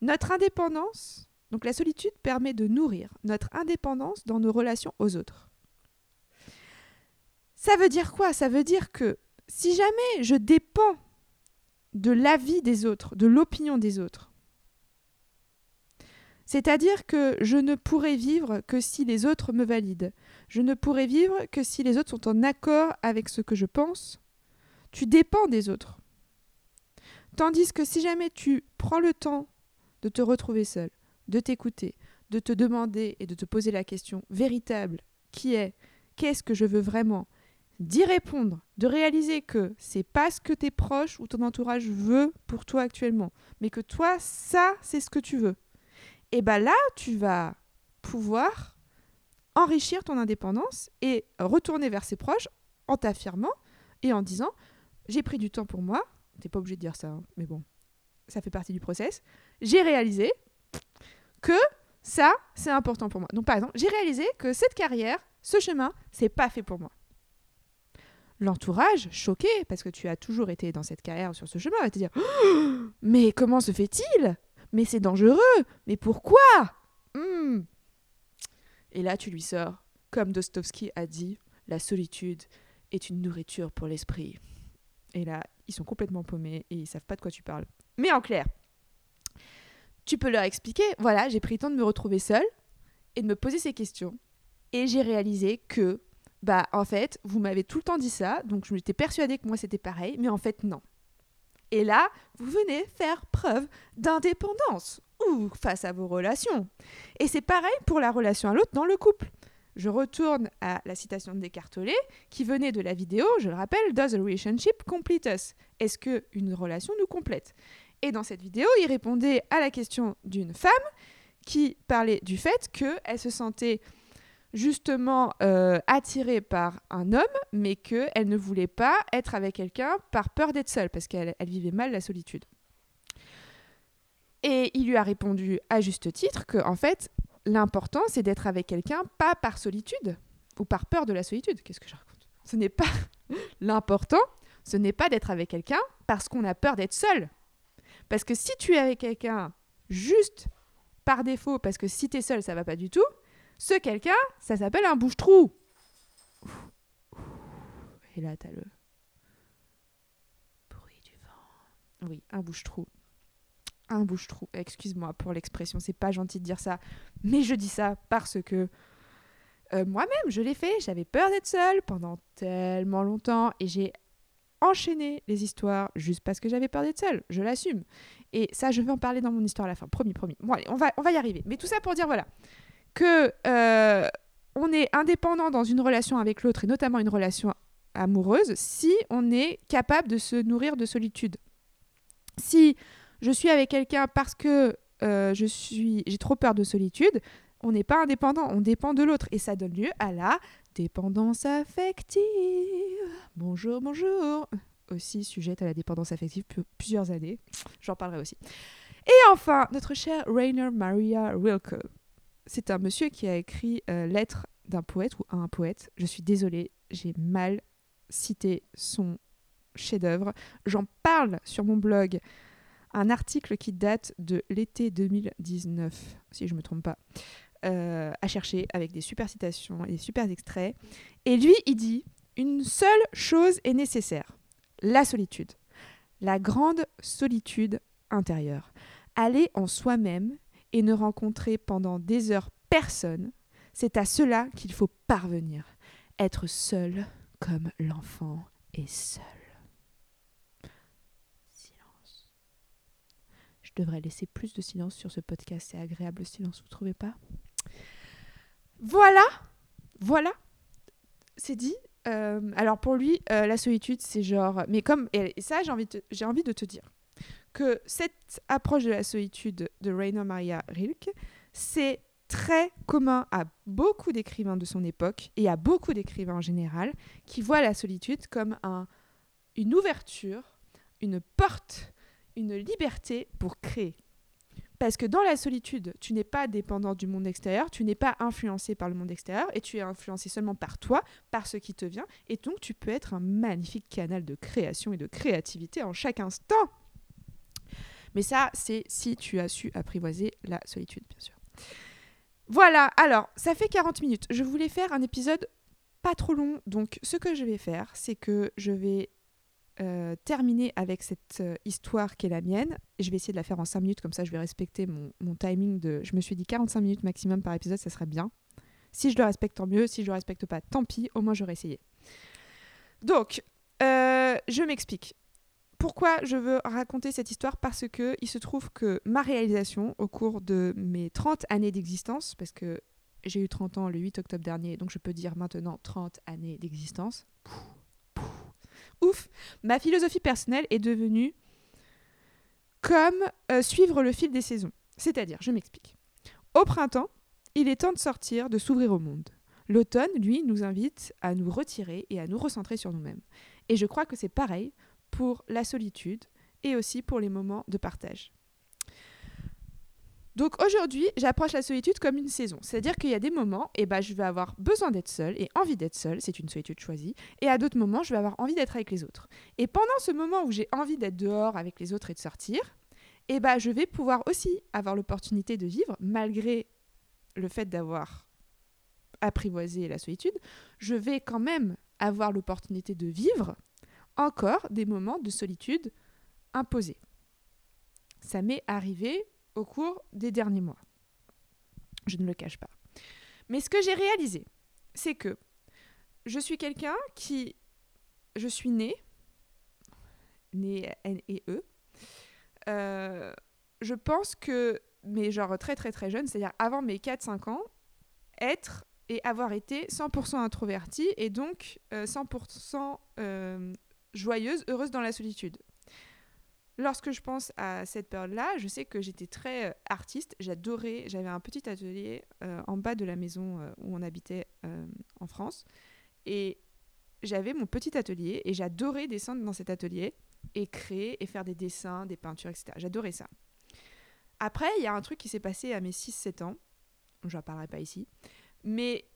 notre indépendance, donc la solitude permet de nourrir notre indépendance dans nos relations aux autres. Ça veut dire quoi? Ça veut dire que si jamais je dépends de l'avis des autres, de l'opinion des autres, c'est-à-dire que je ne pourrai vivre que si les autres me valident. Je ne pourrai vivre que si les autres sont en accord avec ce que je pense. Tu dépends des autres. Tandis que si jamais tu prends le temps de te retrouver seul, de t'écouter, de te demander et de te poser la question véritable qui est qu'est-ce que je veux vraiment? D'y répondre, de réaliser que c'est pas ce que tes proches ou ton entourage veut pour toi actuellement, mais que toi ça c'est ce que tu veux et bien là, tu vas pouvoir enrichir ton indépendance et retourner vers ses proches en t'affirmant et en disant j'ai pris du temps pour moi. T'es pas obligé de dire ça, hein, mais bon, ça fait partie du process. J'ai réalisé que ça, c'est important pour moi. Donc par exemple, j'ai réalisé que cette carrière, ce chemin, c'est pas fait pour moi. L'entourage, choqué, parce que tu as toujours été dans cette carrière sur ce chemin, va te dire Mais comment se fait-il? Mais c'est dangereux. Mais pourquoi? Hmm. Et là, tu lui sors, comme Dostoevsky a dit, la solitude est une nourriture pour l'esprit. Et là, ils sont complètement paumés et ils savent pas de quoi tu parles. Mais en clair, tu peux leur expliquer, voilà, j'ai pris le temps de me retrouver seule et de me poser ces questions. Et j'ai réalisé que, bah, en fait, vous m'avez tout le temps dit ça, donc je m'étais persuadée que moi c'était pareil, mais en fait, non. Et là, vous venez faire preuve d'indépendance ou face à vos relations. Et c'est pareil pour la relation à l'autre dans le couple. Je retourne à la citation de Descartes qui venait de la vidéo, je le rappelle, Does a relationship complete us? Est-ce qu'une relation nous complète? Et dans cette vidéo, il répondait à la question d'une femme qui parlait du fait qu'elle se sentait justement euh, attirée par un homme, mais qu'elle ne voulait pas être avec quelqu'un par peur d'être seule, parce qu'elle vivait mal la solitude. Et il lui a répondu à juste titre que, en fait, l'important, c'est d'être avec quelqu'un, pas par solitude, ou par peur de la solitude. Qu'est-ce que je raconte? Ce n'est pas l'important, ce n'est pas d'être avec quelqu'un parce qu'on a peur d'être seul. Parce que si tu es avec quelqu'un juste par défaut, parce que si tu es seul, ça va pas du tout, ce quelqu'un, ça s'appelle un bouche-trou. Et là, t'as le bruit du vent. Oui, un bouche-trou. Un bouche-trou. Excuse-moi pour l'expression, c'est pas gentil de dire ça, mais je dis ça parce que euh, moi-même, je l'ai fait. J'avais peur d'être seule pendant tellement longtemps et j'ai enchaîné les histoires juste parce que j'avais peur d'être seule. Je l'assume. Et ça, je vais en parler dans mon histoire à la fin. Promis, promis. On va y arriver. Mais tout ça pour dire, voilà, que euh, on est indépendant dans une relation avec l'autre et notamment une relation amoureuse si on est capable de se nourrir de solitude. Si je suis avec quelqu'un parce que euh, je suis j'ai trop peur de solitude, on n'est pas indépendant, on dépend de l'autre et ça donne lieu à la dépendance affective. Bonjour, bonjour. Aussi sujette à la dépendance affective plusieurs années. J'en parlerai aussi. Et enfin, notre cher Rainer Maria Rilke c'est un monsieur qui a écrit euh, Lettre d'un poète ou un poète. Je suis désolée, j'ai mal cité son chef-d'œuvre. J'en parle sur mon blog, un article qui date de l'été 2019, si je ne me trompe pas, euh, à chercher avec des super citations et des super extraits. Et lui, il dit Une seule chose est nécessaire la solitude. La grande solitude intérieure. Aller en soi-même et ne rencontrer pendant des heures personne, c'est à cela qu'il faut parvenir. Être seul comme l'enfant est seul. Silence. Je devrais laisser plus de silence sur ce podcast. C'est agréable le silence, vous trouvez pas? Voilà, voilà. C'est dit. Euh, alors pour lui, euh, la solitude, c'est genre. Mais comme et ça, j'ai envie, de te dire que cette approche de la solitude de Rainer Maria Rilke, c'est très commun à beaucoup d'écrivains de son époque et à beaucoup d'écrivains en général qui voient la solitude comme un, une ouverture, une porte, une liberté pour créer. Parce que dans la solitude, tu n'es pas dépendant du monde extérieur, tu n'es pas influencé par le monde extérieur et tu es influencé seulement par toi, par ce qui te vient. Et donc, tu peux être un magnifique canal de création et de créativité en chaque instant. Mais ça, c'est si tu as su apprivoiser la solitude, bien sûr. Voilà, alors, ça fait 40 minutes. Je voulais faire un épisode pas trop long. Donc, ce que je vais faire, c'est que je vais euh, terminer avec cette euh, histoire qui est la mienne. je vais essayer de la faire en 5 minutes, comme ça je vais respecter mon, timing de... Je me suis dit 45 minutes maximum par épisode, ça serait bien. Si je le respecte, tant mieux. Si je le respecte pas, tant pis. Au moins j'aurais essayé. Donc, euh, je m'explique. Pourquoi je veux raconter cette histoire? Parce que il se trouve que ma réalisation au cours de mes 30 années d'existence, parce que j'ai eu 30 ans le 8 octobre dernier, donc je peux dire maintenant 30 années d'existence ma philosophie personnelle est devenue comme euh, suivre le fil des saisons. C'est-à-dire, je m'explique. Au printemps, il est temps de sortir, de s'ouvrir au monde. L'automne, lui, nous invite à nous retirer et à nous recentrer sur nous-mêmes. Et je crois que c'est pareil pour la solitude et aussi pour les moments de partage. Donc aujourd'hui, j'approche la solitude comme une saison. C'est-à-dire qu'il y a des moments, et eh ben, je vais avoir besoin d'être seule et envie d'être seule, c'est une solitude choisie. Et à d'autres moments, je vais avoir envie d'être avec les autres. Et pendant ce moment où j'ai envie d'être dehors avec les autres et de sortir, eh ben, je vais pouvoir aussi avoir l'opportunité de vivre, malgré le fait d'avoir apprivoisé la solitude, je vais quand même avoir l'opportunité de vivre encore des moments de solitude imposés. Ça m'est arrivé au cours des derniers mois. Je ne le cache pas. Mais ce que j'ai réalisé, c'est que je suis quelqu'un qui... Je suis née, née N et E. Euh, je pense que, mais genre très très très jeune, c'est-à-dire avant mes 4-5 ans, être et avoir été 100% introvertie et donc 100% euh, euh, joyeuse, heureuse dans la solitude. Lorsque je pense à cette période-là, je sais que j'étais très euh, artiste. J'adorais. J'avais un petit atelier euh, en bas de la maison euh, où on habitait en France. Et j'avais mon petit atelier et j'adorais descendre dans cet atelier et créer et faire des dessins, des peintures, etc. J'adorais ça. Après, il y a un truc qui s'est passé à mes 6-7 ans. Je n'en parlerai pas ici. Mais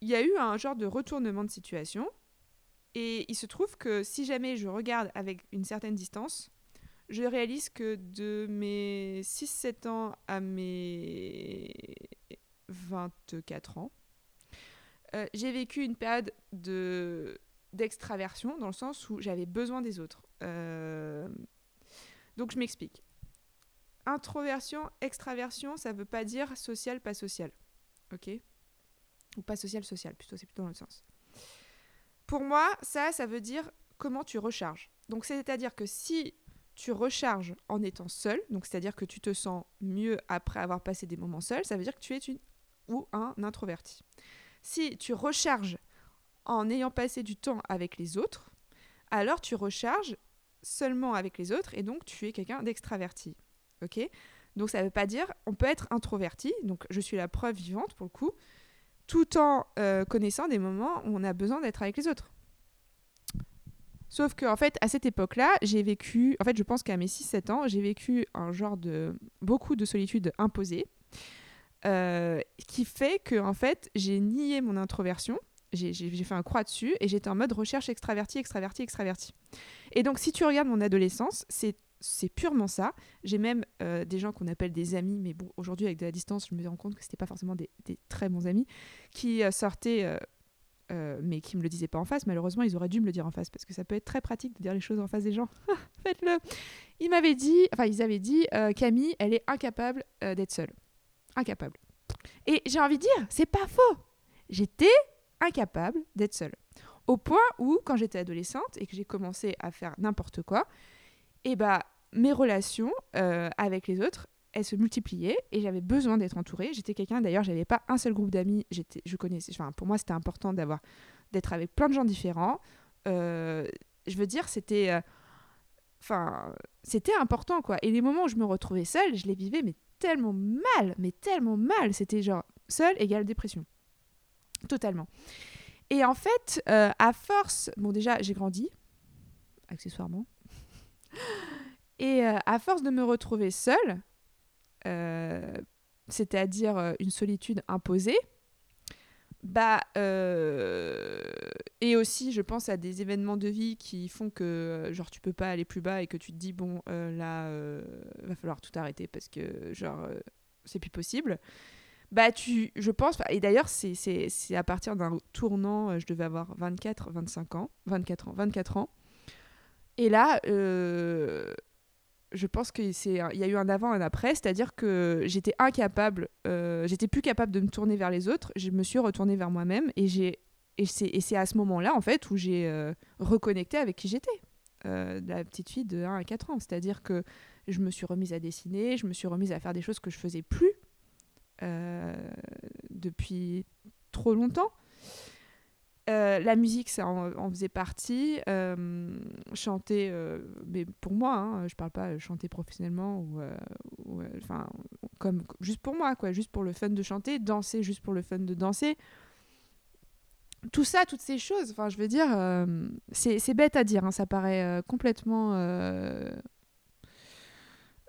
il y a eu un genre de retournement de situation. Et il se trouve que si jamais je regarde avec une certaine distance, je réalise que de mes 6-7 ans à mes 24 ans, euh, j'ai vécu une période de d'extraversion dans le sens où j'avais besoin des autres. Euh, donc je m'explique. Introversion, extraversion, ça veut pas dire social, pas social. Ok? Ou pas social, social, plutôt, c'est plutôt dans le sens. Pour moi, ça, ça veut dire comment tu recharges. Donc c'est-à-dire que si tu recharges en étant seul, donc c'est-à-dire que tu te sens mieux après avoir passé des moments seuls, ça veut dire que tu es une ou un introverti. Si tu recharges en ayant passé du temps avec les autres, alors tu recharges seulement avec les autres et donc tu es quelqu'un d'extraverti. OK? Donc ça ne veut pas dire on peut être introverti, donc je suis la preuve vivante pour le coup, tout en euh, connaissant des moments où on a besoin d'être avec les autres. Sauf qu'en en fait, à cette époque-là, j'ai vécu, en fait, je pense qu'à mes 6-7 ans, j'ai vécu un genre de beaucoup de solitude imposée, euh, qui fait que en fait, j'ai nié mon introversion, j'ai fait un croix dessus et j'étais en mode recherche extraverti, extraverti, extraverti. Et donc, si tu regardes mon adolescence, c'est c'est purement ça. J'ai même euh, des gens qu'on appelle des amis, mais bon, aujourd'hui, avec de la distance, je me rends compte que c'était pas forcément des, très bons amis, qui euh, sortaient mais qui me le disaient pas en face. Malheureusement, ils auraient dû me le dire en face parce que ça peut être très pratique de dire les choses en face des gens. Faites-le. Ils m'avaient dit, enfin, ils avaient dit, euh, Camille, elle est incapable euh, d'être seule. Incapable. Et j'ai envie de dire, c'est pas faux. J'étais incapable d'être seule. Au point où, quand j'étais adolescente et que j'ai commencé à faire n'importe quoi, et eh bah, mes relations avec les autres, se multipliait et j'avais besoin d'être entourée. J'étais quelqu'un, d'ailleurs, j'avais pas un seul groupe d'amis. J'étais, je connaissais, enfin, pour moi, c'était important d'avoir, d'être avec plein de gens différents. Euh, je veux dire, c'était, euh, enfin, c'était important, quoi. Et les moments où je me retrouvais seule, je les vivais, mais tellement mal, mais tellement mal. C'était genre, seule égale dépression. Totalement. Et en fait, euh, à force, bon, déjà, j'ai grandi, accessoirement. Et à force de me retrouver seule, c'est-à-dire une solitude imposée, bah, et aussi, je pense à des événements de vie qui font que, genre, tu peux pas aller plus bas et que tu te dis, bon, là, va falloir tout arrêter parce que, genre, c'est plus possible. Bah, tu, je pense, et d'ailleurs, c'est à partir d'un tournant, je devais avoir 24, 25 ans, 24 ans, 24 ans. Et là, je pense qu'il y a eu un avant et un après, c'est-à-dire que j'étais incapable, euh, j'étais plus capable de me tourner vers les autres, je me suis retournée vers moi-même et j'ai et c'est à ce moment-là en fait où j'ai euh, reconnecté avec qui j'étais, euh, la petite fille de 1 à 4 ans, c'est-à-dire que je me suis remise à dessiner, je me suis remise à faire des choses que je faisais plus depuis trop longtemps. Euh, la musique, ça en, faisait partie. Euh, chanter, euh, mais pour moi, hein, je parle pas chanter professionnellement ou, enfin, comme juste pour moi, juste pour le fun de chanter, danser juste pour le fun de danser. Tout ça, toutes ces choses, je veux dire, c'est bête à dire, hein, ça paraît complètement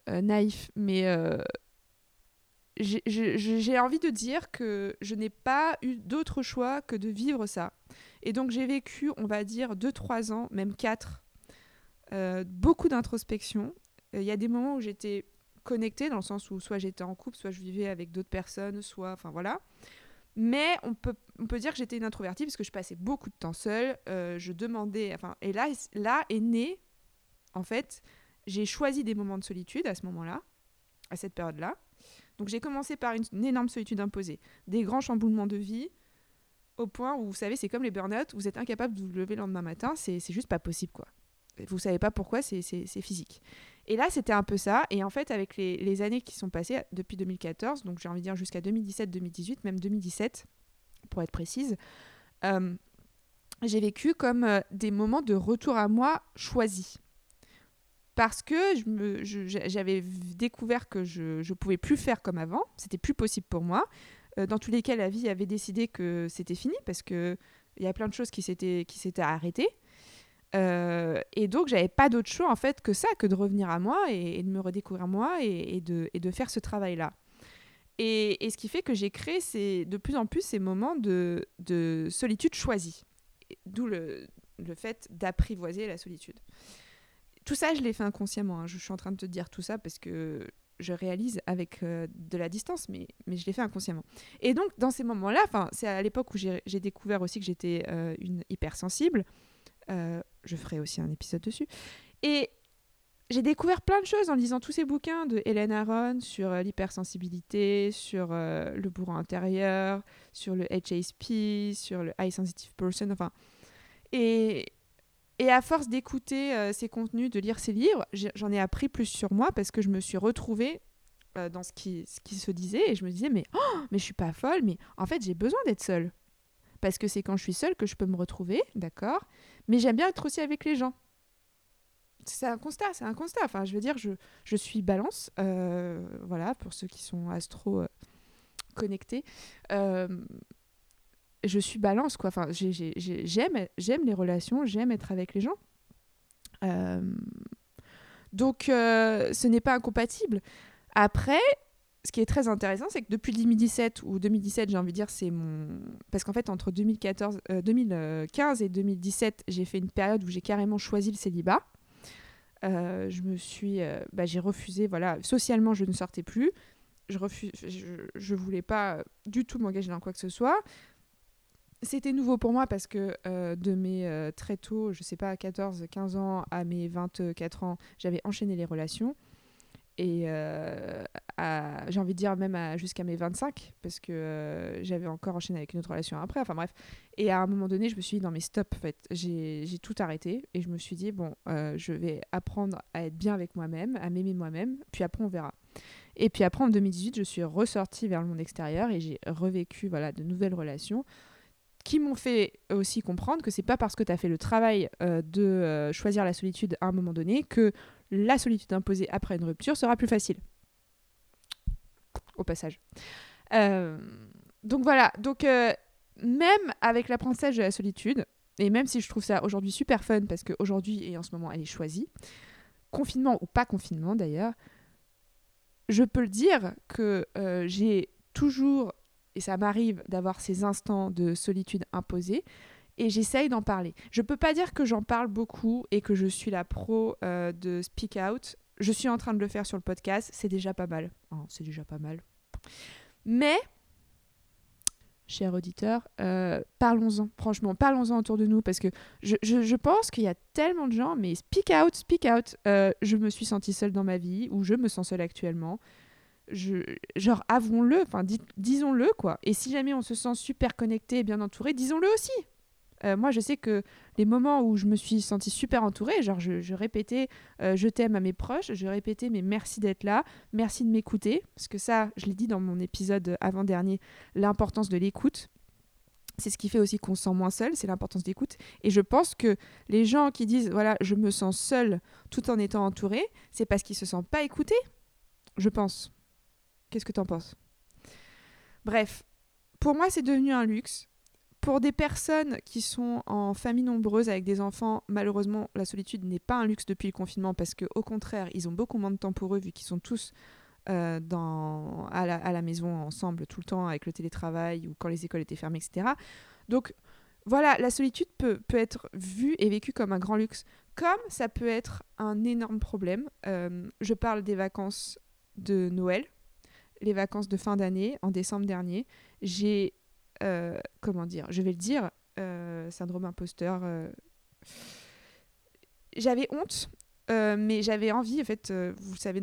naïf, mais j'ai envie de dire que je n'ai pas eu d'autre choix que de vivre ça. Et donc j'ai vécu, on va dire, 2-3 ans, même 4, euh, beaucoup d'introspection. Il y a des moments où j'étais connectée, dans le sens où soit j'étais en couple, soit je vivais avec d'autres personnes, soit... Enfin voilà. Mais on peut, on peut dire que j'étais une introvertie parce que je passais beaucoup de temps seule. Euh, je demandais... Enfin, et là, là est né, en fait, j'ai choisi des moments de solitude à ce moment-là, à cette période-là. Donc j'ai commencé par une, énorme solitude imposée, des grands chamboulements de vie, au point où, vous savez, c'est comme les burn-out, vous êtes incapable de vous lever le lendemain matin, c'est juste pas possible, quoi. Vous savez pas pourquoi, c'est physique. Et là, c'était un peu ça. Et en fait, avec les, années qui sont passées depuis 2014, donc j'ai envie de dire jusqu'à 2017-2018, même 2017, pour être précise, euh, j'ai vécu comme euh, des moments de retour à moi choisis parce que j'avais découvert que je ne pouvais plus faire comme avant, c'était plus possible pour moi. Euh, dans tous les cas, la vie avait décidé que c'était fini parce qu'il y a plein de choses qui s'étaient arrêtées. Euh, et donc, j'avais pas d'autre choix en fait que ça, que de revenir à moi et, de me redécouvrir moi et, de, et de, faire ce travail-là. Et, et, ce qui fait que j'ai créé ces, de plus en plus ces moments de, de solitude choisie, d'où le, le fait d'apprivoiser la solitude. Tout ça, je l'ai fait inconsciemment. Hein. Je suis en train de te dire tout ça parce que je réalise avec euh, de la distance, mais, mais je l'ai fait inconsciemment. Et donc, dans ces moments-là, c'est à l'époque où j'ai découvert aussi que j'étais euh, une hypersensible. Euh, je ferai aussi un épisode dessus. Et j'ai découvert plein de choses en lisant tous ces bouquins de Hélène Aron sur l'hypersensibilité, sur le bourreau intérieur, sur le HSP, sur le High Sensitive Person, enfin. Et, et à force d'écouter euh, ces contenus, de lire ces livres, j'en ai appris plus sur moi parce que je me suis retrouvée euh, dans ce qui, se disait et je me disais mais oh, mais je suis pas folle, mais en fait j'ai besoin d'être seule parce que c'est quand je suis seule que je peux me retrouver, d'accord? Mais j'aime bien être aussi avec les gens. C'est un constat, c'est un constat. Enfin, je veux dire, je, je suis balance, euh, voilà, pour ceux qui sont astro connectés je suis balance quoi. Enfin, j'aime, j'aime les relations, j'aime être avec les gens. Euh, donc, euh, ce n'est pas incompatible. Après, ce qui est très intéressant, c'est que depuis 2017 ou 2017, j'ai envie de dire, c'est mon parce qu'en fait entre 2014, 2015 euh, et 2017, j'ai fait une période où j'ai carrément choisi le célibat. je me suis, bah, j'ai refusé, voilà, socialement, je ne sortais plus. Je refuse, je, je voulais pas du tout m'engager dans quoi que ce soit c'était nouveau pour moi parce que euh, de mes euh, très tôt, je sais pas, 14, 15 ans à mes 24 ans, j'avais enchaîné les relations. Et euh, j'ai envie de dire même jusqu'à mes 25, parce que j'avais encore enchaîné avec une autre relation après, enfin bref. Et à un moment donné, je me suis dit, non mais stop, en fait, j'ai tout arrêté. Et je me suis dit, bon, je vais apprendre à être bien avec moi-même, à m'aimer moi-même, puis après on verra. Et puis après, en 2018, je suis ressortie vers le monde extérieur et j'ai revécu voilà, de nouvelles relations qui m'ont fait aussi comprendre que c'est pas parce que tu as fait le travail euh, de euh, choisir la solitude à un moment donné que la solitude imposée après une rupture sera plus facile. Au passage. Euh, donc voilà, donc même avec l'apprentissage de la solitude, et même si je trouve ça aujourd'hui super fun parce qu'aujourd'hui et en ce moment elle est choisie, confinement ou pas confinement d'ailleurs, je peux le dire que j'ai toujours, et ça m'arrive d'avoir ces instants de solitude imposés, et j'essaye d'en parler. Je peux pas dire que j'en parle beaucoup et que je suis la pro euh, de speak out. Je suis en train de le faire sur le podcast, c'est déjà pas mal. Oh, c'est déjà pas mal. Mais chers auditeurs, euh, parlons-en, franchement, parlons-en autour de nous parce que je pense qu'il y a tellement de gens, mais speak out, speak out. Euh, je me suis sentie seule dans ma vie ou je me sens seule actuellement. Je, genre, avouons-le, enfin, disons-le quoi. Et si jamais on se sent super connecté et bien entouré, disons-le aussi. Euh, moi, je sais que les moments où je me suis sentie super entourée, genre je, répétais euh, je t'aime à mes proches, je répétais mais merci d'être là, merci de m'écouter, parce que ça, je l'ai dit dans mon épisode avant-dernier, l'importance de l'écoute. C'est ce qui fait aussi qu'on se sent moins seul, c'est l'importance d'écoute. Et je pense que les gens qui disent voilà, je me sens seul tout en étant entouré, c'est parce qu'ils se sentent pas écoutés. Je pense. Qu'est-ce que tu en penses? Bref, pour moi, c'est devenu un luxe pour des personnes qui sont en famille nombreuse avec des enfants, malheureusement, la solitude n'est pas un luxe depuis le confinement parce qu'au contraire, ils ont beaucoup moins de temps pour eux vu qu'ils sont tous euh, à, la, maison ensemble tout le temps avec le télétravail ou quand les écoles étaient fermées, etc. Donc voilà, la solitude peut, peut être vue et vécue comme un grand luxe, comme ça peut être un énorme problème. Euh, je parle des vacances de Noël, les vacances de fin d'année, en décembre dernier. J'ai euh, comment dire, je vais le dire, euh, syndrome imposteur. Euh, j'avais honte, mais j'avais envie, en fait, vous le savez,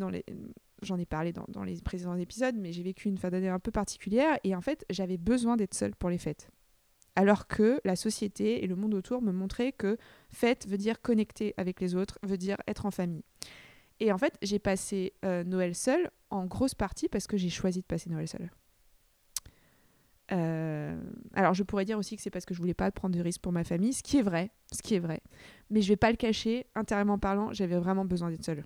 j'en ai parlé dans, dans, les précédents épisodes, mais j'ai vécu une fin d'année un peu particulière, et en fait, j'avais besoin d'être seule pour les fêtes. Alors que la société et le monde autour me montraient que fête veut dire connecter avec les autres, veut dire être en famille. Et en fait, j'ai passé Noël seule en grosse partie parce que j'ai choisi de passer Noël seule. Euh, alors je pourrais dire aussi que c'est parce que je voulais pas prendre de risques pour ma famille, ce qui est vrai, ce qui est vrai. Mais je vais pas le cacher, intérieurement parlant, j'avais vraiment besoin d'être seule.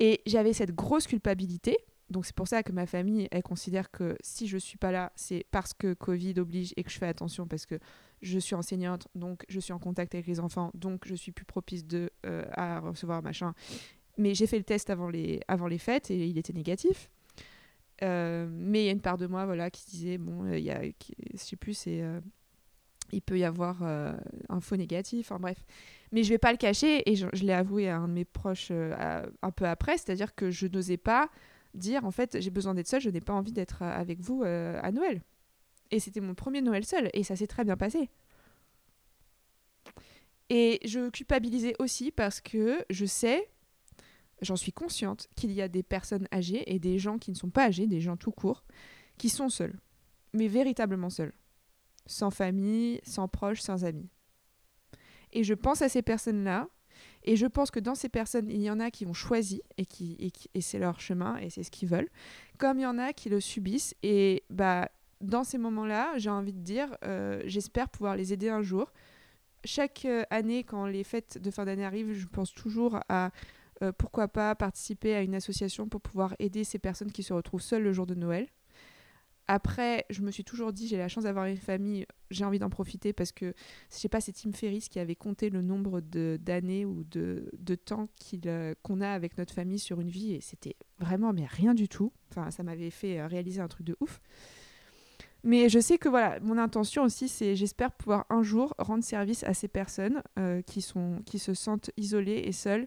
Et j'avais cette grosse culpabilité, donc c'est pour ça que ma famille, elle considère que si je suis pas là, c'est parce que Covid oblige et que je fais attention parce que je suis enseignante, donc je suis en contact avec les enfants, donc je suis plus propice de, euh, à recevoir machin. Mais j'ai fait le test avant les, avant les fêtes et il était négatif. Euh, mais il y a une part de moi voilà, qui disait, bon, euh, il y a, je sais plus, c'est, il peut y avoir un faux négatif, enfin bref. Mais je vais pas le cacher, et je, l'ai avoué à un de mes proches un peu après, c'est-à-dire que je n'osais pas dire, en fait, j'ai besoin d'être seule, je n'ai pas envie d'être avec vous à Noël. Et c'était mon premier Noël seul, et ça s'est très bien passé. Et je culpabilisais aussi parce que je sais j'en suis consciente qu'il y a des personnes âgées et des gens qui ne sont pas âgés, des gens tout court, qui sont seuls, mais véritablement seuls, sans famille, sans proches, sans amis. Et je pense à ces personnes-là, et je pense que dans ces personnes, il y en a qui ont choisi, et, qui, et, c'est leur chemin, et c'est ce qu'ils veulent, comme il y en a qui le subissent, et bah, dans ces moments-là, j'ai envie de dire, euh, j'espère pouvoir les aider un jour. Chaque euh, année, quand les fêtes de fin d'année arrivent, je pense toujours à euh, pourquoi pas participer à une association pour pouvoir aider ces personnes qui se retrouvent seules le jour de Noël. Après, je me suis toujours dit, j'ai la chance d'avoir une famille, j'ai envie d'en profiter parce que, je sais pas, c'est Tim Ferriss qui avait compté le nombre d'années ou de, de temps qu'on a avec notre famille sur une vie et c'était vraiment mais rien du tout. Enfin, ça m'avait fait réaliser un truc de ouf. Mais je sais que voilà, mon intention aussi, c'est j'espère pouvoir un jour rendre service à ces personnes qui, sont, qui se sentent isolées et seules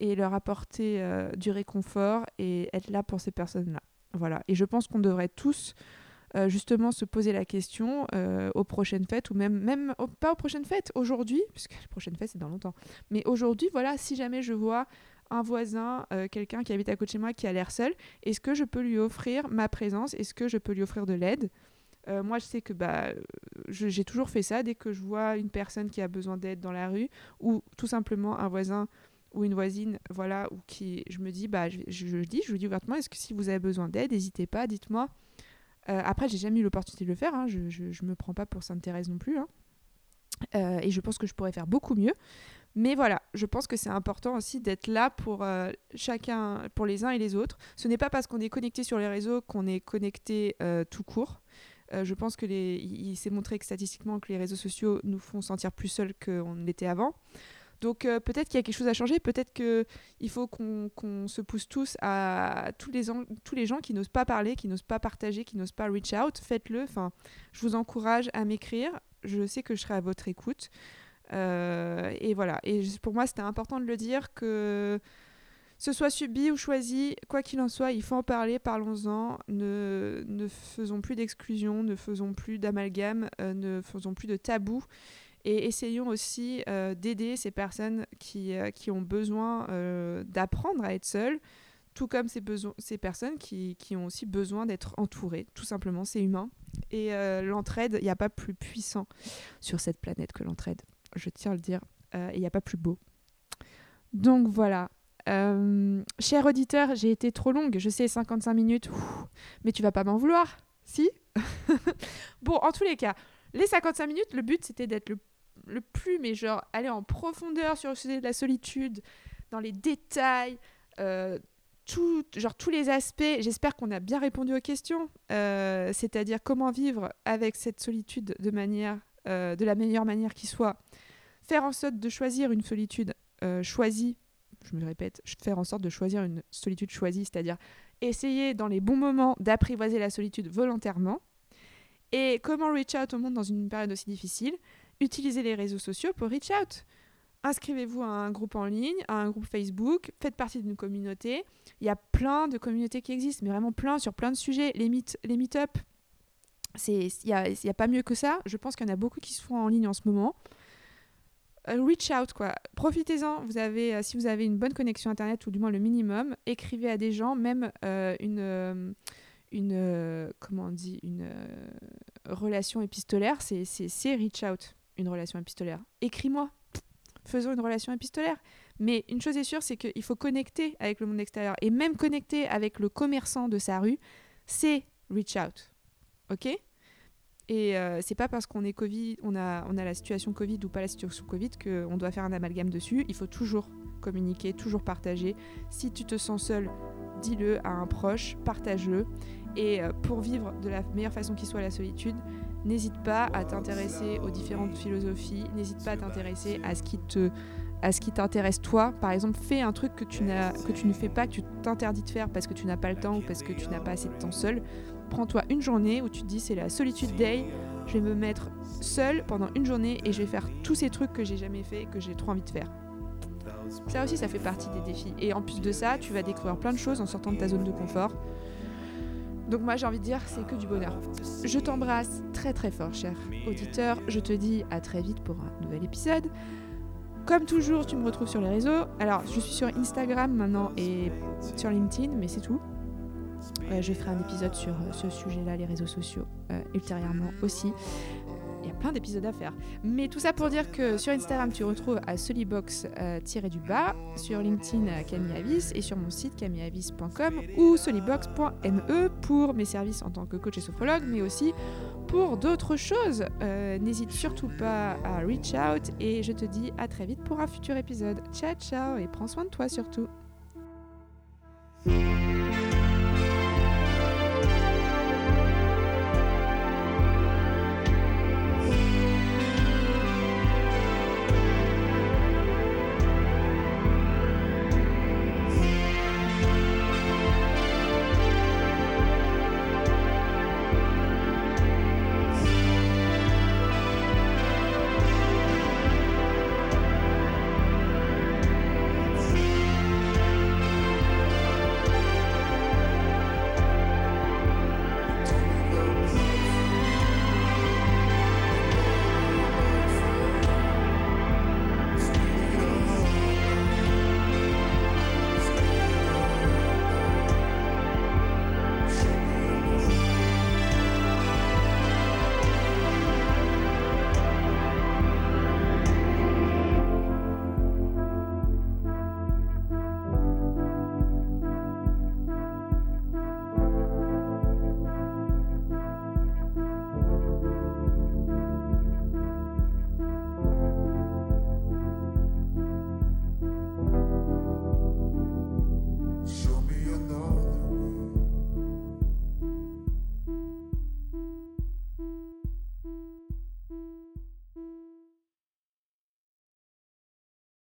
et leur apporter euh, du réconfort et être là pour ces personnes-là. Voilà. Et je pense qu'on devrait tous euh, justement se poser la question euh, aux prochaines fêtes ou même, même pas aux prochaines fêtes, aujourd'hui, puisque les prochaines fêtes c'est dans longtemps, mais aujourd'hui, voilà, si jamais je vois un voisin, quelqu'un qui habite à côté de chez moi qui a l'air seul, est-ce que je peux lui offrir ma présence? Est-ce que je peux lui offrir de l'aide? Moi, je sais que bah, j'ai toujours fait ça dès que je vois une personne qui a besoin d'aide dans la rue ou tout simplement un voisin ou une voisine, voilà, ou qui, je me dis, bah, je, je, dis, je vous dis ouvertement, est-ce que si vous avez besoin d'aide, n'hésitez pas, dites-moi. Euh, après, j'ai jamais eu l'opportunité de le faire, hein, je, je, me prends pas pour Sainte Thérèse non plus, hein. euh, et je pense que je pourrais faire beaucoup mieux. Mais voilà, je pense que c'est important aussi d'être là pour euh, chacun, pour les uns et les autres. Ce n'est pas parce qu'on est connecté sur les réseaux qu'on est connecté tout court. Je pense que il, s'est montré que statistiquement que les réseaux sociaux nous font sentir plus seuls qu'on l'était avant. Donc euh, peut-être qu'il y a quelque chose à changer, peut-être qu'il faut qu'on se pousse tous à tous les, tous les gens qui n'osent pas parler, qui n'osent pas partager, qui n'osent pas reach out, faites-le. Enfin, je vous encourage à m'écrire. Je sais que je serai à votre écoute. Euh, et voilà. Et pour moi, c'était important de le dire que ce soit subi ou choisi, quoi qu'il en soit, il faut en parler, parlons-en. Ne, ne faisons plus d'exclusion, ne faisons plus d'amalgame, euh, ne faisons plus de tabou. Et essayons aussi euh, d'aider ces personnes qui, euh, qui ont besoin d'apprendre à être seules, tout comme ces, ces personnes qui, qui, ont aussi besoin d'être entourées. Tout simplement, c'est humain. Et l'entraide, il n'y a pas plus puissant sur cette planète que l'entraide. Je tiens à le dire. Il n'y a pas plus beau. Donc voilà, euh, cher auditeur, j'ai été trop longue, je sais, 55 minutes, mais tu vas pas m'en vouloir, si? Bon, en tous les cas, les 55 minutes, le but c'était d'être le, plus, mais genre aller en profondeur sur le sujet de la solitude, dans les détails, euh, tout, genre tous les aspects. J'espère qu'on a bien répondu aux questions, euh, c'est-à-dire comment vivre avec cette solitude de manière, de la meilleure manière qui soit, faire en sorte de choisir une solitude choisie je me répète, faire en sorte de choisir une solitude choisie, c'est-à-dire essayer dans les bons moments d'apprivoiser la solitude volontairement. Et comment reach out au monde dans une période aussi difficile? Utilisez les réseaux sociaux pour reach out. Inscrivez-vous à un groupe en ligne, à un groupe Facebook, faites partie d'une communauté. Il y a plein de communautés qui existent, mais vraiment plein sur plein de sujets. Les, meet, les meet-up, il n'y a, a, pas mieux que ça. Je pense qu'il y en a beaucoup qui se font en ligne en ce moment. Euh, reach out quoi. Profitez-en. Vous avez, euh, si vous avez une bonne connexion internet ou du moins le minimum, écrivez à des gens, même euh, une une comment on dit une relation épistolaire, c'est c'est reach out une relation épistolaire. Écris-moi. Faisons une relation épistolaire. Mais une chose est sûre, c'est qu'il faut connecter avec le monde extérieur. Et même connecter avec le commerçant de sa rue, c'est reach out. Ok? Et euh, c'est pas parce qu'on est Covid, on a, on a la situation Covid ou pas la situation Covid qu'on doit faire un amalgame dessus. Il faut toujours communiquer, toujours partager. Si tu te sens seul, dis-le à un proche, partage-le. Et euh, pour vivre de la meilleure façon qui soit la solitude, n'hésite pas à t'intéresser aux différentes philosophies, n'hésite pas à t'intéresser à ce qui te à ce qui t'intéresse toi. Par exemple, fais un truc que tu, n'as, que tu ne fais pas, que tu t'interdis de faire parce que tu n'as pas le temps ou parce que tu n'as pas assez de temps seul. Prends-toi une journée où tu te dis c'est la solitude day, je vais me mettre seul pendant une journée et je vais faire tous ces trucs que j'ai jamais fait et que j'ai trop envie de faire. Ça aussi, ça fait partie des défis. Et en plus de ça, tu vas découvrir plein de choses en sortant de ta zone de confort. Donc moi j'ai envie de dire c'est que du bonheur. Je t'embrasse très très fort cher auditeur. Je te dis à très vite pour un nouvel épisode. Comme toujours, tu me retrouves sur les réseaux. Alors, je suis sur Instagram maintenant et sur LinkedIn, mais c'est tout. Euh, je ferai un épisode sur euh, ce sujet-là, les réseaux sociaux, euh, ultérieurement aussi. Il y a plein d'épisodes à faire. Mais tout ça pour dire que sur Instagram, tu retrouves à solibox-du-bas, sur LinkedIn Camille Avis et sur mon site camilleavis.com ou solibox.me pour mes services en tant que coach et sophrologue, mais aussi pour d'autres choses. N'hésite surtout pas à reach out et je te dis à très vite pour un futur épisode. Ciao ciao et prends soin de toi surtout.